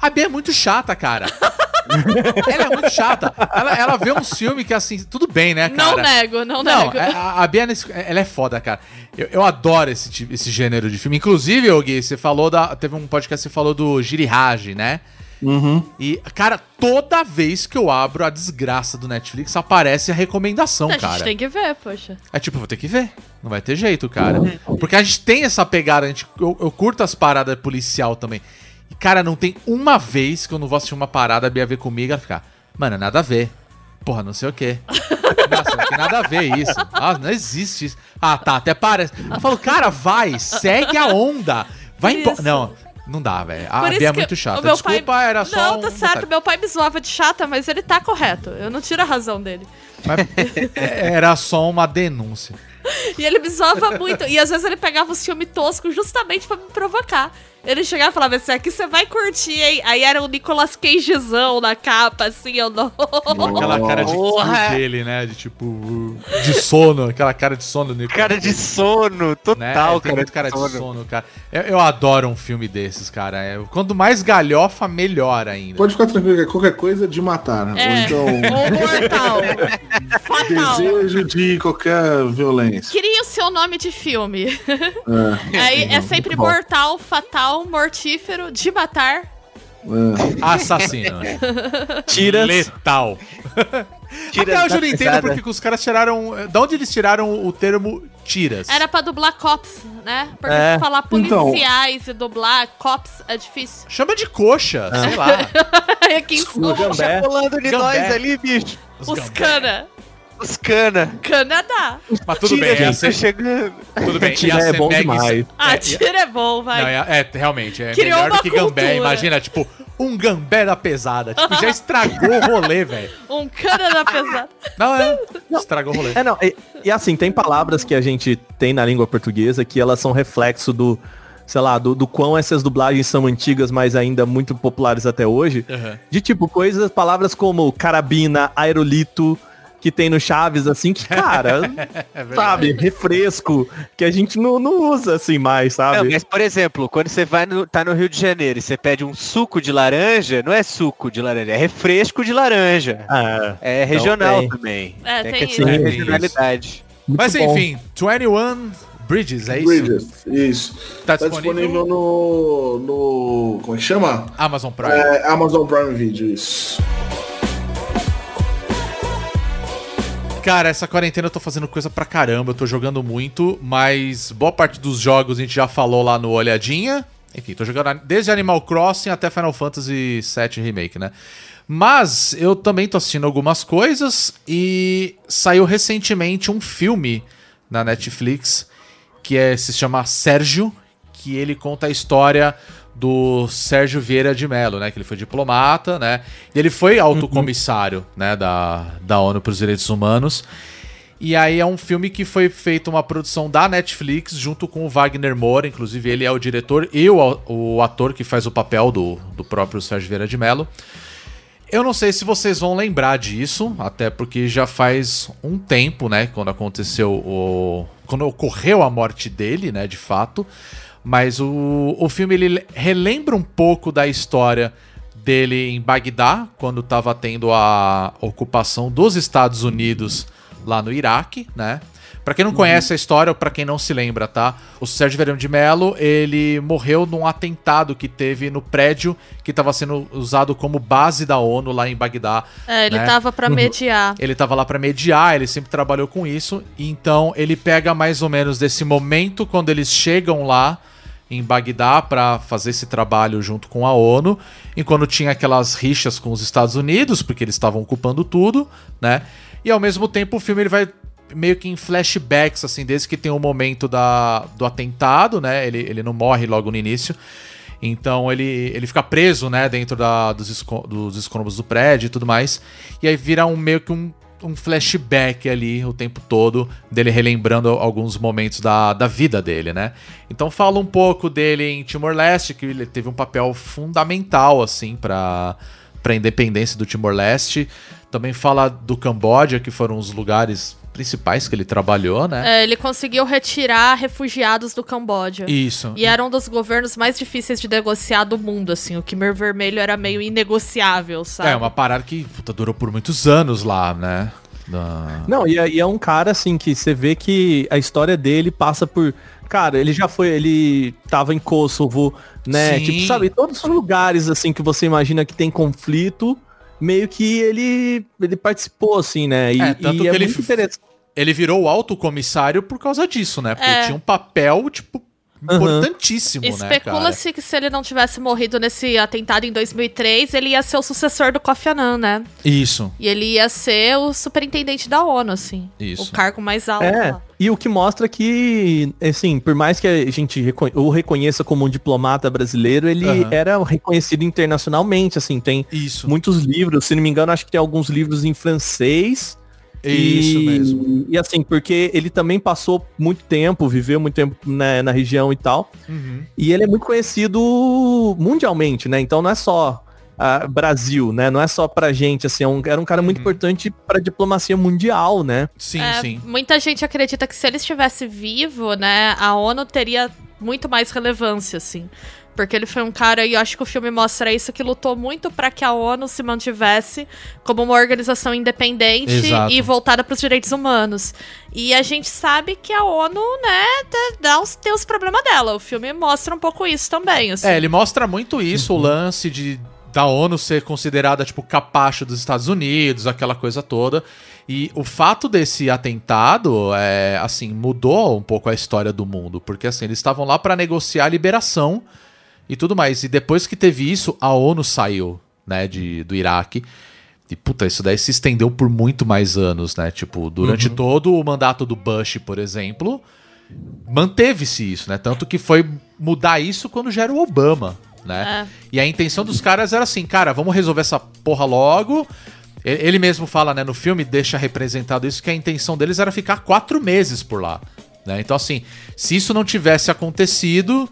A Bia é muito chata, cara. ela é muito chata. Ela, ela vê uns filmes que, assim, tudo bem, né, cara? Não nego, não, Não, nego. é- a, a Bia, nesse- ela é foda, cara. Eu, eu adoro esse, tipo- esse gênero de filme. Inclusive, ô Gui, você falou da. Teve um podcast que você falou do Girihage, né? Uhum. E, cara, toda vez que eu abro a desgraça do Netflix, aparece a recomendação, a gente cara. tem que ver, poxa. É tipo, vou ter que ver. Não vai ter jeito, cara. Porque a gente tem essa pegada, a gente, eu, eu curto as paradas policial também. E, cara, não tem uma vez que eu não vou assistir uma parada, a Bia ver comigo e ficar, mano, nada a ver. Porra, não sei o quê. Nossa, não tem nada a ver isso. Ah, não existe isso. Ah, tá, até parece. Eu falo, cara, vai, segue a onda. Vai embora. Não, não dá, velho. A Bia é muito chata. Desculpa, pai... era só. Não, um tá certo. detalhe. Meu pai me zoava de chata, mas ele tá correto. Eu não tiro a razão dele. Mas era só uma denúncia. E ele me zoava muito. E às vezes ele pegava os filmes toscos justamente pra me provocar. Ele chegava e falava assim, aqui você vai curtir, hein? Aí era o Nicolas Cagezão na capa, assim, eu não... Aquela cara de dele, né? De tipo. De sono, aquela cara de sono do Cara de sono, né? total, Tem cara, muito cara de sono, cara. Eu, eu adoro um filme desses, cara. É, quanto mais galhofa, melhor ainda. Pode ficar tranquilo que é qualquer coisa de matar. né? É, Ou então, ou mortal. Fatal. desejo de qualquer violência. Queria o seu nome de filme. É, Aí é sempre bom. mortal, fatal, mortífero, de matar. é. Assassino. Tiras. Letal. Tiras Até hoje eu não entendo porque que os caras tiraram. Da onde eles tiraram o termo tiras? Era pra dublar cops, né? Porque É. falar Então. policiais e dublar cops é difícil. Chama de coxa, sei lá. Aí aqui em O Gambé. Rolando de Gambé. nós ali, bicho. os gambé. cana. Os cana. Canadá. Mas tudo Tira, bem, tá chegando. tudo bem. Tira é ser bom mega- demais. Ah, É, tira é bom, vai. Não, é, é, realmente, é Criou melhor do que gambé. cultura. Imagina, tipo, um gambé da pesada. Tipo, já estragou o rolê, velho. Um Canadá pesado. Não, é. Estragou o rolê. É, não, e, e assim, tem palavras que a gente tem na língua portuguesa que elas são reflexo do, sei lá, do, do quão essas dublagens são antigas, mas ainda muito populares até hoje. Aham. De tipo, coisas, palavras como carabina, aerolito, que tem no Chaves, assim, que, cara, É sabe, refresco, que a gente não, não usa assim mais, Não, sabe? mas, por exemplo, quando você vai no, tá no Rio de Janeiro e você pede um suco de laranja, não é suco de laranja, é refresco de laranja. Ah, É regional tem. também. É, tem que Tem isso. regionalidade. muito Mas bom. enfim, 21 Bridges, é isso? Bridges, isso. Tá Tá disponível, disponível no, no. Como é que chama? Amazon Prime. É, Amazon Prime Video, isso. Cara, essa quarentena eu tô fazendo coisa pra caramba, eu tô jogando muito, mas boa parte dos jogos a gente já falou lá no Olhadinha. enfim, tô jogando desde Animal Crossing até Final Fantasy VII Remake, né? Mas eu também tô assistindo algumas coisas e saiu recentemente um filme na Netflix que é, se chama Sérgio, que ele conta a história do Sérgio Vieira de Mello, né? Que ele foi diplomata, né? E ele foi alto comissário, né? Da, da ONU para os Direitos Humanos. E aí é um filme que foi feito uma produção da Netflix junto com o Wagner Moura, inclusive ele é o diretor e o, o ator que faz o papel do, do próprio Sérgio Vieira de Mello. Eu não sei se vocês vão lembrar disso, até porque já faz um tempo, né, quando aconteceu o quando ocorreu a morte dele, né, de fato. Mas o, o filme ele relembra um pouco da história dele em Bagdá, quando estava tendo a ocupação dos Estados Unidos lá no Iraque, né? Pra quem não Uhum. conhece a história, ou pra quem não se lembra, tá? O Sérgio Verão de Mello, ele morreu num atentado que teve no prédio que estava sendo usado como base da ONU lá em Bagdá. É, ele né? tava pra mediar. Ele tava lá pra mediar, ele sempre trabalhou com isso. Então ele pega mais ou menos desse momento quando eles chegam lá em Bagdá pra fazer esse trabalho junto com a ONU, e quando tinha aquelas rixas com os Estados Unidos, porque eles estavam ocupando tudo, né? E ao mesmo tempo o filme ele vai meio que em flashbacks assim, desde que tem o momento da, do atentado, né? Ele, ele não morre logo no início. Então ele, ele fica preso, né, dentro da, dos, esco dos escombros do prédio e tudo mais. E aí vira um meio que um, um flashback ali o tempo todo, dele relembrando alguns momentos da, da vida dele, né? Então fala um pouco dele em Timor-Leste, que ele teve um papel fundamental, assim, para a independência do Timor-Leste. Também fala do Camboja, que foram os lugares principais que ele trabalhou, né? É, ele conseguiu retirar refugiados do Camboja. Isso. E era um dos governos mais difíceis de negociar do mundo, assim. O Khmer Vermelho era meio inegociável, sabe? É, uma parada que puta, durou por muitos anos lá, né? Da- Não, e é, e é um cara, assim, que você vê que a história dele passa por. Cara, ele já foi. Ele tava em Kosovo, né? Sim. Tipo, sabe, todos os lugares, assim, que você imagina que tem conflito, meio que ele, ele participou, assim, né? E É, tanto e que ele muito f- interessante. Ele virou o alto comissário por causa disso, né? Porque É. tinha um papel, tipo, importantíssimo, né, cara? Especula-se que se ele não tivesse morrido nesse atentado em 2003, ele ia ser o sucessor do Kofi Annan, né? Isso. E ele ia ser o superintendente da ONU, assim. Isso. O cargo mais alto É, lá. e o que mostra que, assim, por mais que a gente o reconheça como um diplomata brasileiro, ele Aham. era reconhecido internacionalmente, assim, tem Isso. muitos livros, se não me engano, acho que tem alguns livros em francês. Isso e, mesmo. E assim, porque ele também passou muito tempo, viveu muito tempo né, na região e tal. Uhum. E ele é muito conhecido mundialmente, né? Então não é só ah, Brasil, né? Não é só pra gente, assim, é um- era um cara muito importante pra diplomacia mundial, né? Sim, É, sim. Muita gente acredita que se ele estivesse vivo, né, a ONU teria muito mais relevância, assim. Porque ele foi um cara, e eu acho que o filme mostra isso, que lutou muito pra que a ONU se mantivesse como uma organização independente Exato. e voltada para os direitos humanos. E a gente sabe que a ONU, né, dá- dá os, tem os problemas dela. O filme mostra um pouco isso também, assim. É, ele mostra muito isso, o lance de da ONU ser considerada, tipo, capacho dos Estados Unidos, aquela coisa toda. E o fato desse atentado, é, assim, mudou um pouco a história do mundo. Porque, assim, eles estavam lá pra negociar a liberação e tudo mais. E depois que teve isso, a ONU saiu, né, de, do Iraque. E, puta, isso daí se estendeu por muito mais anos, né? Tipo, durante todo o mandato do Bush, por exemplo, manteve-se isso, né? Tanto que foi mudar isso quando já era o Obama, né? E a intenção dos caras era assim, cara, vamos resolver essa porra logo. Ele mesmo fala, né, no filme, deixa representado isso, que a intenção deles era ficar quatro meses por lá. Né? Então, assim, se isso não tivesse acontecido,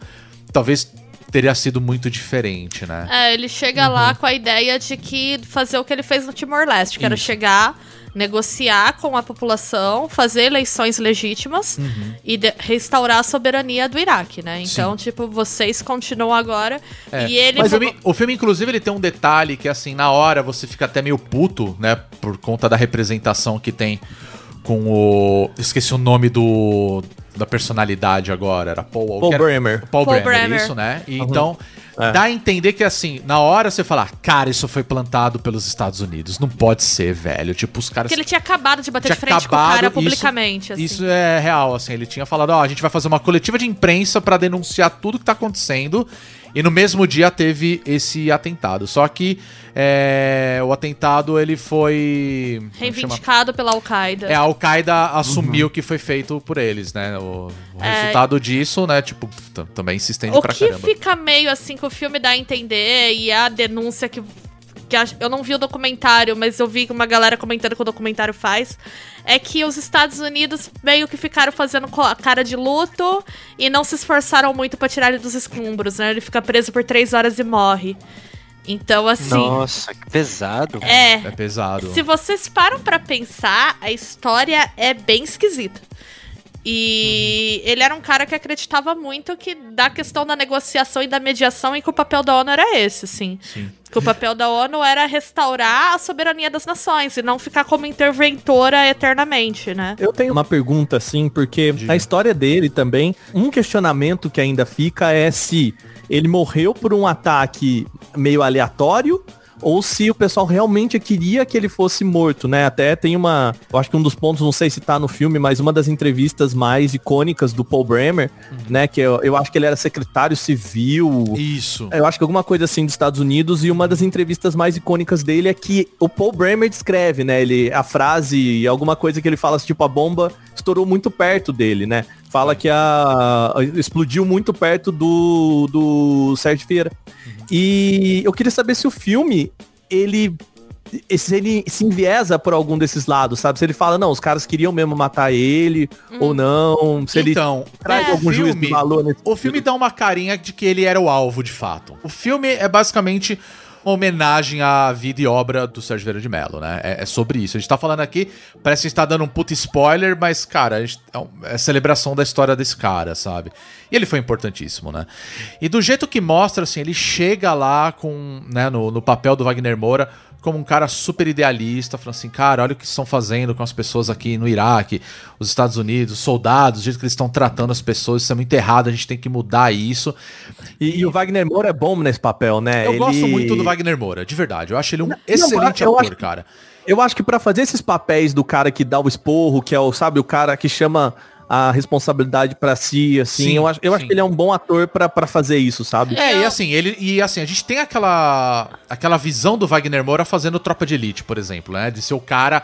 talvez teria sido muito diferente, né? É, ele chega lá com a ideia de que fazer o que ele fez no Timor-Leste, que era Isso. chegar, negociar com a população, fazer eleições legítimas Uhum. e de- restaurar a soberania do Iraque, né? Então, tipo, vocês continuam agora É. e ele Mas o filme, o filme, inclusive, ele tem um detalhe que, assim, na hora você fica até meio puto, né? Por conta da representação que tem com o. Esqueci o nome do. Da personalidade agora, era Paul, Paul que era- Bremer. Paul, Paul Bremer, Bremer. isso, né? E Uhum. Então, É. dá a entender que assim, na hora você falar, cara, isso foi plantado pelos Estados Unidos. Não pode ser, velho. Tipo, os caras. Porque ele tinha acabado de bater de frente com o cara isso- publicamente, assim. Isso é real, assim. Ele tinha falado, ó, a gente vai fazer uma coletiva de imprensa pra denunciar tudo que tá acontecendo. E no mesmo dia teve esse atentado. Só que é, o atentado, ele foi... Reivindicado pela Al-Qaeda. É, a Al-Qaeda assumiu que foi feito por eles, né? O, o É. resultado disso, né, tipo, também se estende O pra que caramba. fica meio assim que o filme dá a entender e a denúncia que, que eu não vi o documentário, mas eu vi uma galera comentando que o documentário faz, é que os Estados Unidos meio que ficaram fazendo a cara de luto e não se esforçaram muito pra tirar ele dos escombros, né? Ele fica preso por três horas e morre. Então, assim, Nossa, que pesado. é. É pesado. Se vocês param pra pensar, a história é bem esquisita. E ele era um cara que acreditava muito que da questão da negociação e da mediação e que o papel da ONU era esse, assim. Sim. Que o papel da ONU era restaurar a soberania das nações e não ficar como interventora eternamente, né? Eu tenho uma pergunta, assim, porque Diga. a história dele também, um questionamento que ainda fica é se ele morreu por um ataque meio aleatório ou se o pessoal realmente queria que ele fosse morto, né? Até tem uma, eu acho que um dos pontos, não sei se tá no filme, mas uma das entrevistas mais icônicas do Paul Bremer, né? Que eu, eu acho que ele era secretário civil, Isso. eu acho que alguma coisa assim dos Estados Unidos e uma das entrevistas mais icônicas dele é que o Paul Bremer descreve, né? Ele, a frase, alguma coisa que ele fala, assim, tipo, a bomba estourou muito perto dele, né? Fala que a, a- explodiu muito perto do, do Sérgio Vieira. E eu queria saber se o filme, ele se ele se enviesa por algum desses lados, sabe? Se ele fala, não, os caras queriam mesmo matar ele, ou não, se ele Então, traz é, algum filme- de valor nesse O filme dá uma carinha de que ele era o alvo, de fato. O filme é basicamente uma homenagem à vida e obra do Sérgio Vieira de Mello, né? É, é sobre isso. A gente tá falando aqui, parece que a gente tá dando um puta spoiler, mas, cara, gente- é, é celebração da história desse cara, sabe? E ele foi importantíssimo, né? E do jeito que mostra, assim, ele chega lá com, né, no, no papel do Wagner Moura, como um cara super idealista, falando assim, cara, olha o que estão fazendo com as pessoas aqui no Iraque, os Estados Unidos, os soldados, o jeito que eles estão tratando as pessoas, isso é muito errado, a gente tem que mudar isso. E, e o Wagner Moura é bom nesse papel, né? Eu Ele- gosto muito do Wagner Moura, de verdade. Eu acho ele um Não, excelente eu ator, acho- cara. Eu acho que pra fazer esses papéis do cara que dá o esporro, que é o, sabe, o cara que chama a responsabilidade pra si, assim, Sim, eu acho, eu acho sim. que ele é um bom ator pra pra fazer isso, sabe? É, e assim, ele e assim, a gente tem aquela aquela visão do Wagner Moura fazendo Tropa de Elite, por exemplo, né, de ser o cara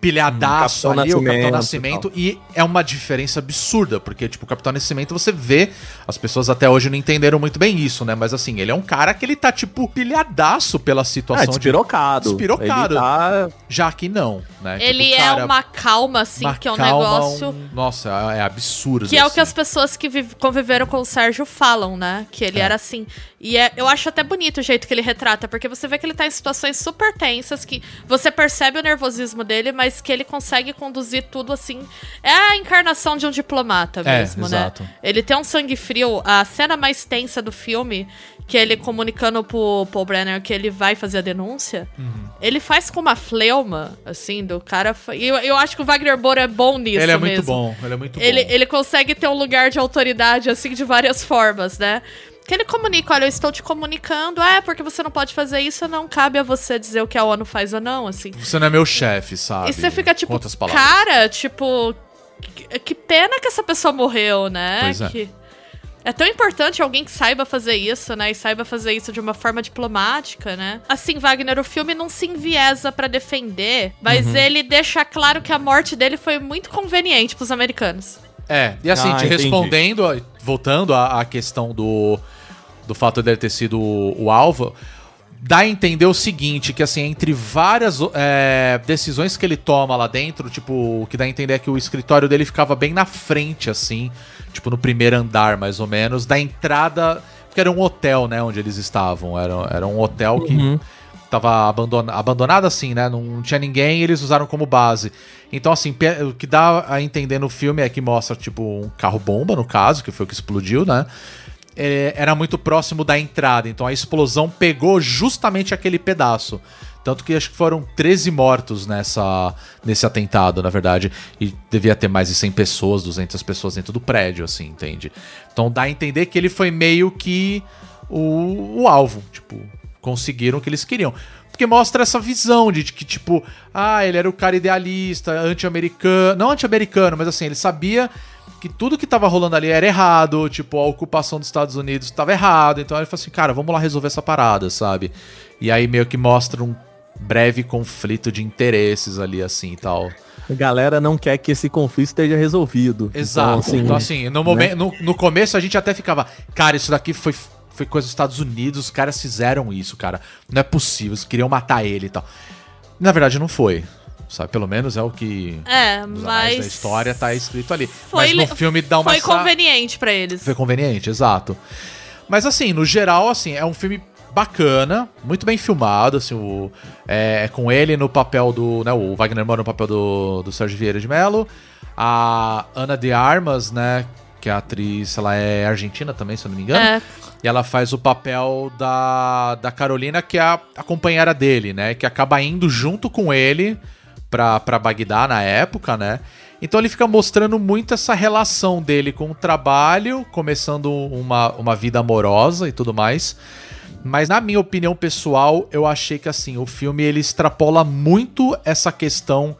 pilhadaço Capitão ali, o Capitão Nascimento Nascimento, e é uma diferença absurda, porque tipo, o Capitão Nascimento você vê, as pessoas até hoje não entenderam muito bem isso, né, mas assim, ele é um cara que ele tá tipo pilhadaço pela situação de despirocado. Despirocado. Ele tá... já que não, né? Ele Tipo, é cara, uma calma, assim, uma que é um calma, negócio. um- Nossa, é absurdo. Que é o que as assim. pessoas que vive- conviveram com o Sérgio falam, né? Que ele É. era assim. E é- eu acho até bonito o jeito que ele retrata, porque você vê que ele tá em situações super tensas, que você percebe o nervosismo dele, mas que ele consegue conduzir tudo assim. É a encarnação de um diplomata É, mesmo, exato. né? Ele tem um sangue frio. A cena mais tensa do filme, que é ele comunicando pro Paul Brenner que ele vai fazer a denúncia, Uhum. ele faz com uma fleuma, assim, do cara. E eu, eu acho que o Wagner Moura é bom nisso Ele é mesmo. muito bom, ele é muito Ele, bom. ele consegue ter um lugar de autoridade, assim, de várias formas, né? Que ele comunica, olha, eu estou te comunicando, é porque você não pode fazer isso, não cabe a você dizer o que a ONU faz ou não, assim. Você não é meu chefe, sabe? E você fica tipo, cara, tipo, que, que pena que essa pessoa morreu, né? Pois é. Que é tão importante alguém que saiba fazer isso, né? E saiba fazer isso de uma forma diplomática, né? Assim, Wagner, o filme não se enviesa pra defender, mas Uhum. ele deixa claro que a morte dele foi muito conveniente pros americanos. É, e assim, Ah, respondendo, voltando à, à questão do, do fato dele ter sido o, o alvo, dá a entender o seguinte, que assim, entre várias é, decisões que ele toma lá dentro, tipo, o que dá a entender é que o escritório dele ficava bem na frente, assim, tipo, no primeiro andar, mais ou menos, da entrada, porque era um hotel, né, onde eles estavam, era, era um hotel que Uhum. tava abandona abandonado assim, né? Não tinha ninguém e eles usaram como base. Então, assim, o que dá a entender no filme é que mostra, tipo, um carro-bomba, no caso, que foi o que explodiu, né? É, era muito próximo da entrada, então a explosão pegou justamente aquele pedaço. Tanto que acho que foram 13 mortos nessa, nesse atentado, na verdade. E devia ter mais de 100 pessoas, 200 pessoas dentro do prédio, assim, entende? Então dá a entender que ele foi meio que o, o alvo. Tipo, conseguiram o que eles queriam. Porque mostra essa visão de que, tipo, ah, ele era o cara idealista, anti-americano. Não anti-americano, mas assim, ele sabia que tudo que tava rolando ali era errado, tipo, a ocupação dos Estados Unidos tava errado. Então ele falou assim, cara, vamos lá resolver essa parada, sabe? E aí meio que mostra um breve conflito de interesses ali, assim e tal. A galera não quer que esse conflito esteja resolvido. Exato. Então, assim, no, momento, no, no começo a gente até ficava, cara, isso daqui foi, foi coisa dos Estados Unidos, os caras fizeram isso, cara. Não é possível, eles queriam matar ele e tal. Na verdade, não foi. Sabe? Pelo menos é o que É, mas. da história tá escrito ali. Foi mas no filme dá uma Foi conveniente pra eles. Foi conveniente, exato. Mas assim, no geral, assim, é um filme bacana, muito bem filmado, assim, o, é, com ele no papel do, né, o Wagner Moura no papel do, do Sérgio Vieira de Mello, a Ana de Armas, né, que é a atriz, ela é argentina também, se eu não me engano, É, e ela faz o papel da, da Carolina, que é a, a companheira dele, né? Que acaba indo junto com ele pra Bagdá na época, né? Então ele fica mostrando muito essa relação dele com o trabalho, começando uma, uma vida amorosa e tudo mais. Mas na minha opinião pessoal, eu achei que assim, o filme ele extrapola muito essa questão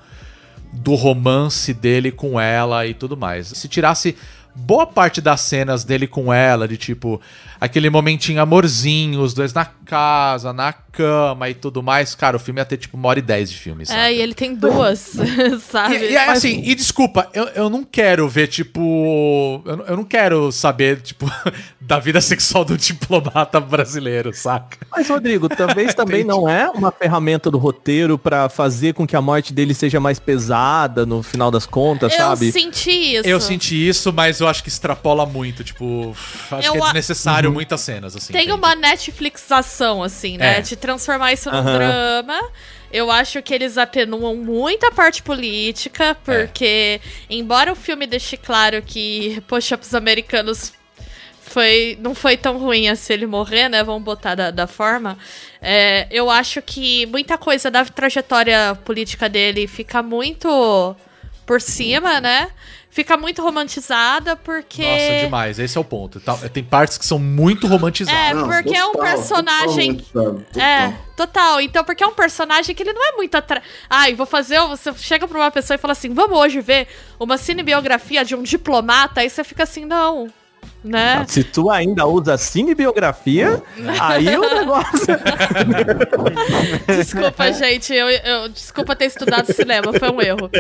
do romance dele com ela e tudo mais. Se tirasse boa parte das cenas dele com ela, de tipo, aquele momentinho amorzinho, os dois na casa, na cama e tudo mais, cara, o filme ia ter tipo uma hora e dez de filme, sabe? é, e ele tem duas, sabe? E, e aí, assim, e desculpa, eu, eu não quero ver, tipo. Eu, não- eu não quero saber, tipo, da vida sexual do diplomata brasileiro, saca? Mas, Rodrigo, talvez também não é uma ferramenta do roteiro pra fazer com que a morte dele seja mais pesada no final das contas, eu sabe? senti isso. Eu senti isso, mas eu acho que extrapola muito, tipo. Acho Eu que é a- muitas cenas, assim. Tem entende? uma Netflixação, assim, né? É. De transformar isso num Aham. drama. Eu acho que eles atenuam muito a parte política, porque, embora o filme deixe claro que push-ups americanos foi, não foi tão ruim assim ele morrer, né? Vamos botar da, da forma. É, eu acho que muita coisa da trajetória política dele fica muito por cima, né? Fica muito romantizada, porque. Nossa, demais. Esse é o ponto. Tá- Tem partes que são muito romantizadas. É, Não, porque é um total, personagem. É, Total. total. Então, porque é um personagem que ele não é muito atra... Ai, vou fazer. Você chega pra uma pessoa e fala assim: vamos hoje ver uma cinebiografia de um diplomata. Aí você fica assim, não. Né? Se tu ainda usa cinebiografia, aí o negócio. Desculpa, gente. Eu, eu- desculpa ter estudado cinema, foi um erro.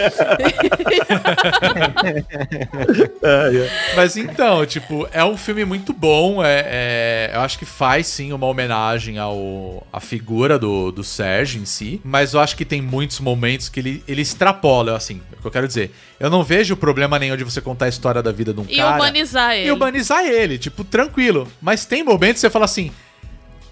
Mas então, tipo, é um filme muito bom. É, é- eu acho que faz sim uma homenagem ao à figura do, do Sérgio em si. Mas eu acho que tem muitos momentos que ele, ele extrapola, assim, é o que eu quero dizer. Eu não vejo problema nenhum de você contar a história da vida de um E cara. humanizar ele. E humanizar ele, tipo, tranquilo. Mas tem momentos que você fala assim.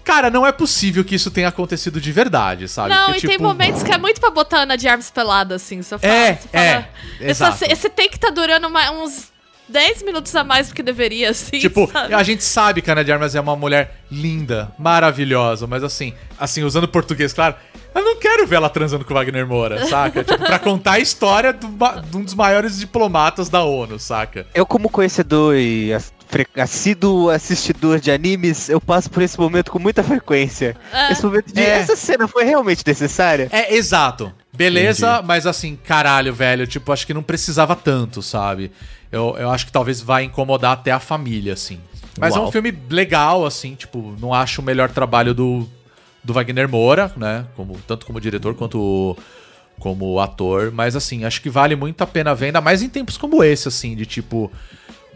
Cara, não é possível que isso tenha acontecido de verdade, sabe? Não, Porque, e tem tipo, momentos que é muito pra botar Ana de Armas pelada, assim. Você fala, É, você fala, é, esse, exato. esse take tá durando uma- uns 10 minutos a mais do que deveria, assim. Tipo, sabe? a gente sabe que a Ana de Armas é uma mulher linda, maravilhosa, mas assim, assim, usando português, claro, eu não quero ver ela transando com o Wagner Moura, saca? tipo, pra contar a história do de um dos maiores diplomatas da ONU, saca? Eu, como conhecedor e assíduo assistidor de animes, eu passo por esse momento com muita frequência. É. Esse momento de. É. Essa cena foi realmente necessária? É, exato. Beleza, mas assim, caralho, velho, tipo, acho que não precisava tanto, sabe? Eu, eu acho que talvez vai incomodar até a família, assim. Mas é um Uau. filme legal, assim, tipo, não acho o melhor trabalho do, do Wagner Moura, né? Como, tanto como diretor quanto como ator. Mas assim, acho que vale muito a pena ver, ainda mais em tempos como esse, assim, de tipo,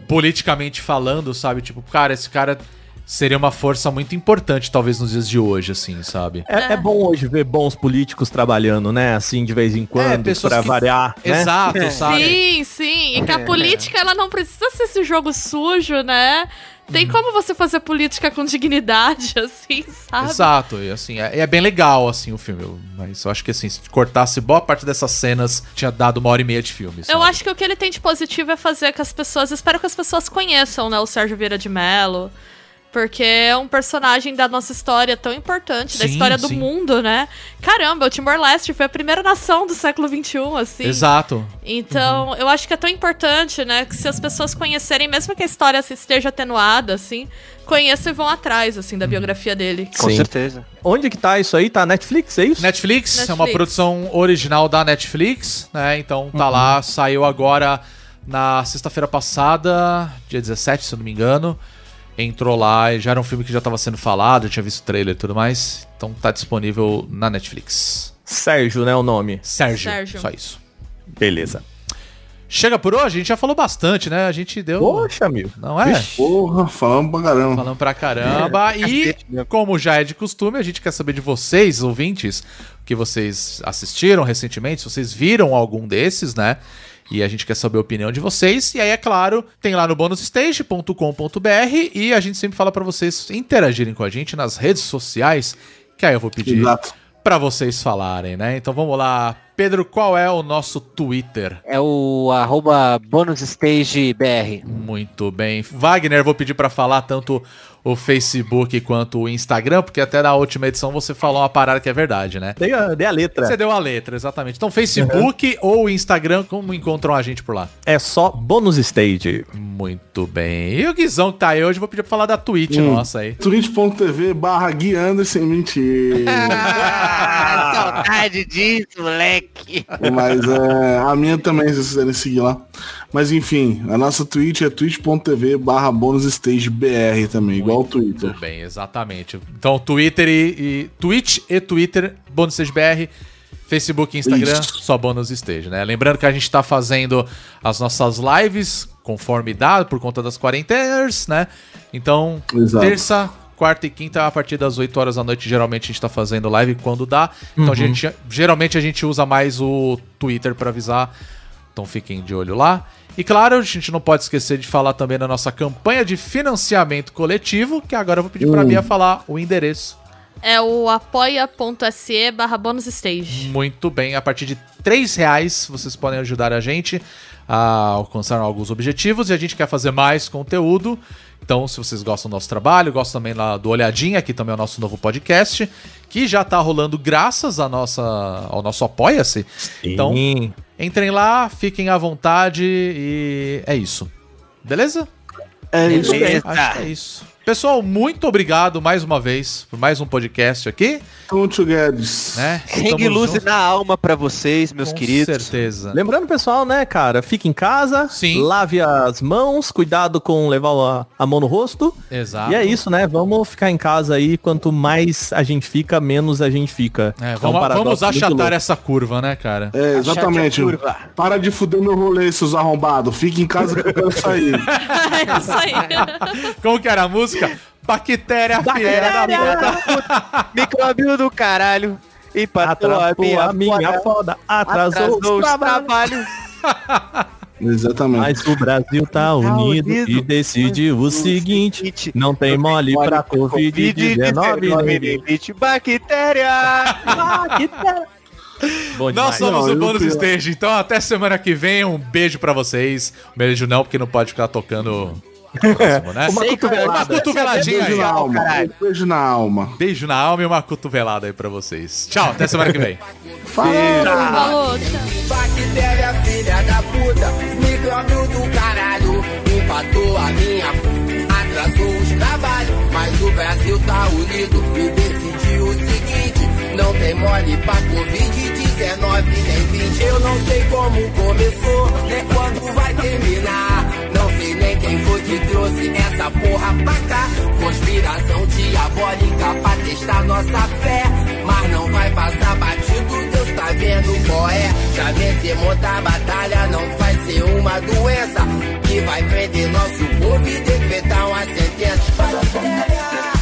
politicamente falando, sabe? Tipo, cara, esse cara seria uma força muito importante, talvez, nos dias de hoje, assim, sabe? É, é bom hoje ver bons políticos trabalhando, né? Assim, de vez em quando, pessoas pra que- variar, né? Exato, sabe? Sim, sim. E que a política, ela não precisa ser esse jogo sujo, né? Tem como você fazer política com dignidade, assim, sabe? Exato, e assim, é, é bem legal, assim, o filme. eu- Mas eu acho que, assim, se cortasse boa parte dessas cenas, tinha dado uma hora e meia de filme. Eu sabe? acho que o que ele tem de positivo é fazer que as pessoas. Espero que as pessoas conheçam, né, o Sérgio Vieira de Mello. Porque é um personagem da nossa história tão importante, da Sim, história do sim. mundo, né? Caramba, o Timor-Leste foi a primeira nação do século XXI, assim. Exato. Então, Uhum. eu acho que é tão importante, né? Que se as pessoas conhecerem, mesmo que a história se esteja atenuada, assim, conheçam e vão atrás, assim, Uhum. da biografia dele. Com Sim. certeza. Onde que tá isso aí? Tá Netflix, é isso? Netflix, é uma Netflix. produção original da Netflix, né? Então tá lá, saiu agora na sexta-feira passada, dia 17, se eu não me engano. Entrou lá e já era um filme que já tava sendo falado, eu tinha visto o trailer e tudo mais. Então tá disponível na Netflix. Sérgio, né, o nome. Sérgio, Sérgio. só isso. Beleza. Chega por hoje, a gente já falou bastante, né? A gente deu. Poxa, meu. Não é? Porra, falamos pra caramba. Falando pra caramba. E, Cacete mesmo. como já é de costume, a gente quer saber de vocês, ouvintes, o que vocês assistiram recentemente, se vocês viram algum desses, né? E a gente quer saber a opinião de vocês. E aí, é claro, tem lá no bonusstage.com.br e a gente sempre fala pra vocês interagirem com a gente nas redes sociais, que aí eu vou pedir pra vocês falarem, né? Então vamos lá. Pedro, qual é o nosso Twitter? É o arroba bonusstagebr. Muito bem. Wagner, vou pedir pra falar tanto o Facebook quanto o Instagram, porque até na última edição você falou uma parada que é verdade, né? Dei a, dei a letra. Você deu a letra, exatamente. Então, Facebook ou Instagram, como encontram a gente por lá? É só bônus stage. Muito bem. E o Guizão que tá aí hoje, vou pedir pra falar da Twitch Hum. nossa aí. twitch.tv barra Gui Anderson, mentira. Ah, saudade disso, moleque. Mas é, a minha também, se vocês quiserem seguir lá. Mas enfim, a nossa Twitch é twitch.tv barra bonusstagebr também, igual o Twitter. Muito bem, exatamente. Então, Twitter e, e Twitch e Twitter, Bônus Stage BR, Facebook e Instagram, Isso. só Bônus Stage, né? Lembrando que a gente tá fazendo as nossas lives conforme dado, por conta das quarentenas, né? Então, Exato. terça, quarta e quinta, a partir das 8 horas da noite, geralmente a gente tá fazendo live quando dá. Então, a gente, geralmente a gente usa mais o Twitter pra avisar. Então fiquem de olho lá. E claro, a gente não pode esquecer de falar também da nossa campanha de financiamento coletivo, que agora eu vou pedir pra Bia falar o endereço. É o apoia.se barra bonusstage. Muito bem, a partir de 3 reais vocês podem ajudar a gente a alcançar alguns objetivos e a gente quer fazer mais conteúdo. Então, se vocês gostam do nosso trabalho, gostam também lá do Olhadinha, que também é o nosso novo podcast, que já tá rolando graças à nossa, ao nosso Apoia-se. Então, entrem lá, fiquem à vontade e é isso. Beleza? É isso aí. Beleza. Acho que é isso. Pessoal, muito obrigado mais uma vez por mais um podcast aqui, Tonto Guedes. né? Estamos luz juntos. na alma pra vocês, meus Com queridos. certeza. Lembrando, pessoal, né, cara, fique em casa, Sim. lave as mãos, cuidado com levar a, a mão no rosto. Exato. E é isso, né? Vamos ficar em casa aí. Quanto mais a gente fica, menos a gente fica. É, um vamos, paradoxo vamos muito achatar essa curva, né, cara? É, exatamente. A curva. Para de fuder meu rolê, seus arrombados. Fique em casa que eu quero sair. é isso aí. Como que era a música? Bactéria, filha da puta. Microbio do caralho. Empatou a Atrapou minha, a minha foda. foda, atrasou, os trabalhos. Exatamente. Mas o Brasil tá unido e decidiu o seguinte. Não tem mole pra Covid-19. Covid-19. Bactéria. Bom Nós demais. somos Não, o Bônus Stage, então até semana que vem. Um beijo pra vocês. Um beijo não, porque não pode ficar tocando próximo, né? Uma cotovelada. Uma cotoveladinha Beijo aí. na alma. caralho. Beijo na alma. Beijo na alma e uma cotovelada aí pra vocês. Tchau, até semana que vem. Falou. Bactéria, filha da puta, micróbio do caralho, empatou a minha puta, atrasou os trabalhos, mas o Brasil tá unido e decidiu o seguinte, não tem mole pra Covid-19 nem 20, eu não sei como começou, nem quando vai terminar, não sei nem quem foi que trouxe essa porra pra cá, conspiração diabólica pra testar nossa fé, mas não vai passar batido, Deus tá vendo qual é. Já vencemos a batalha, não vai ser uma doença. Que vai prender nosso povo e decretar uma sentença.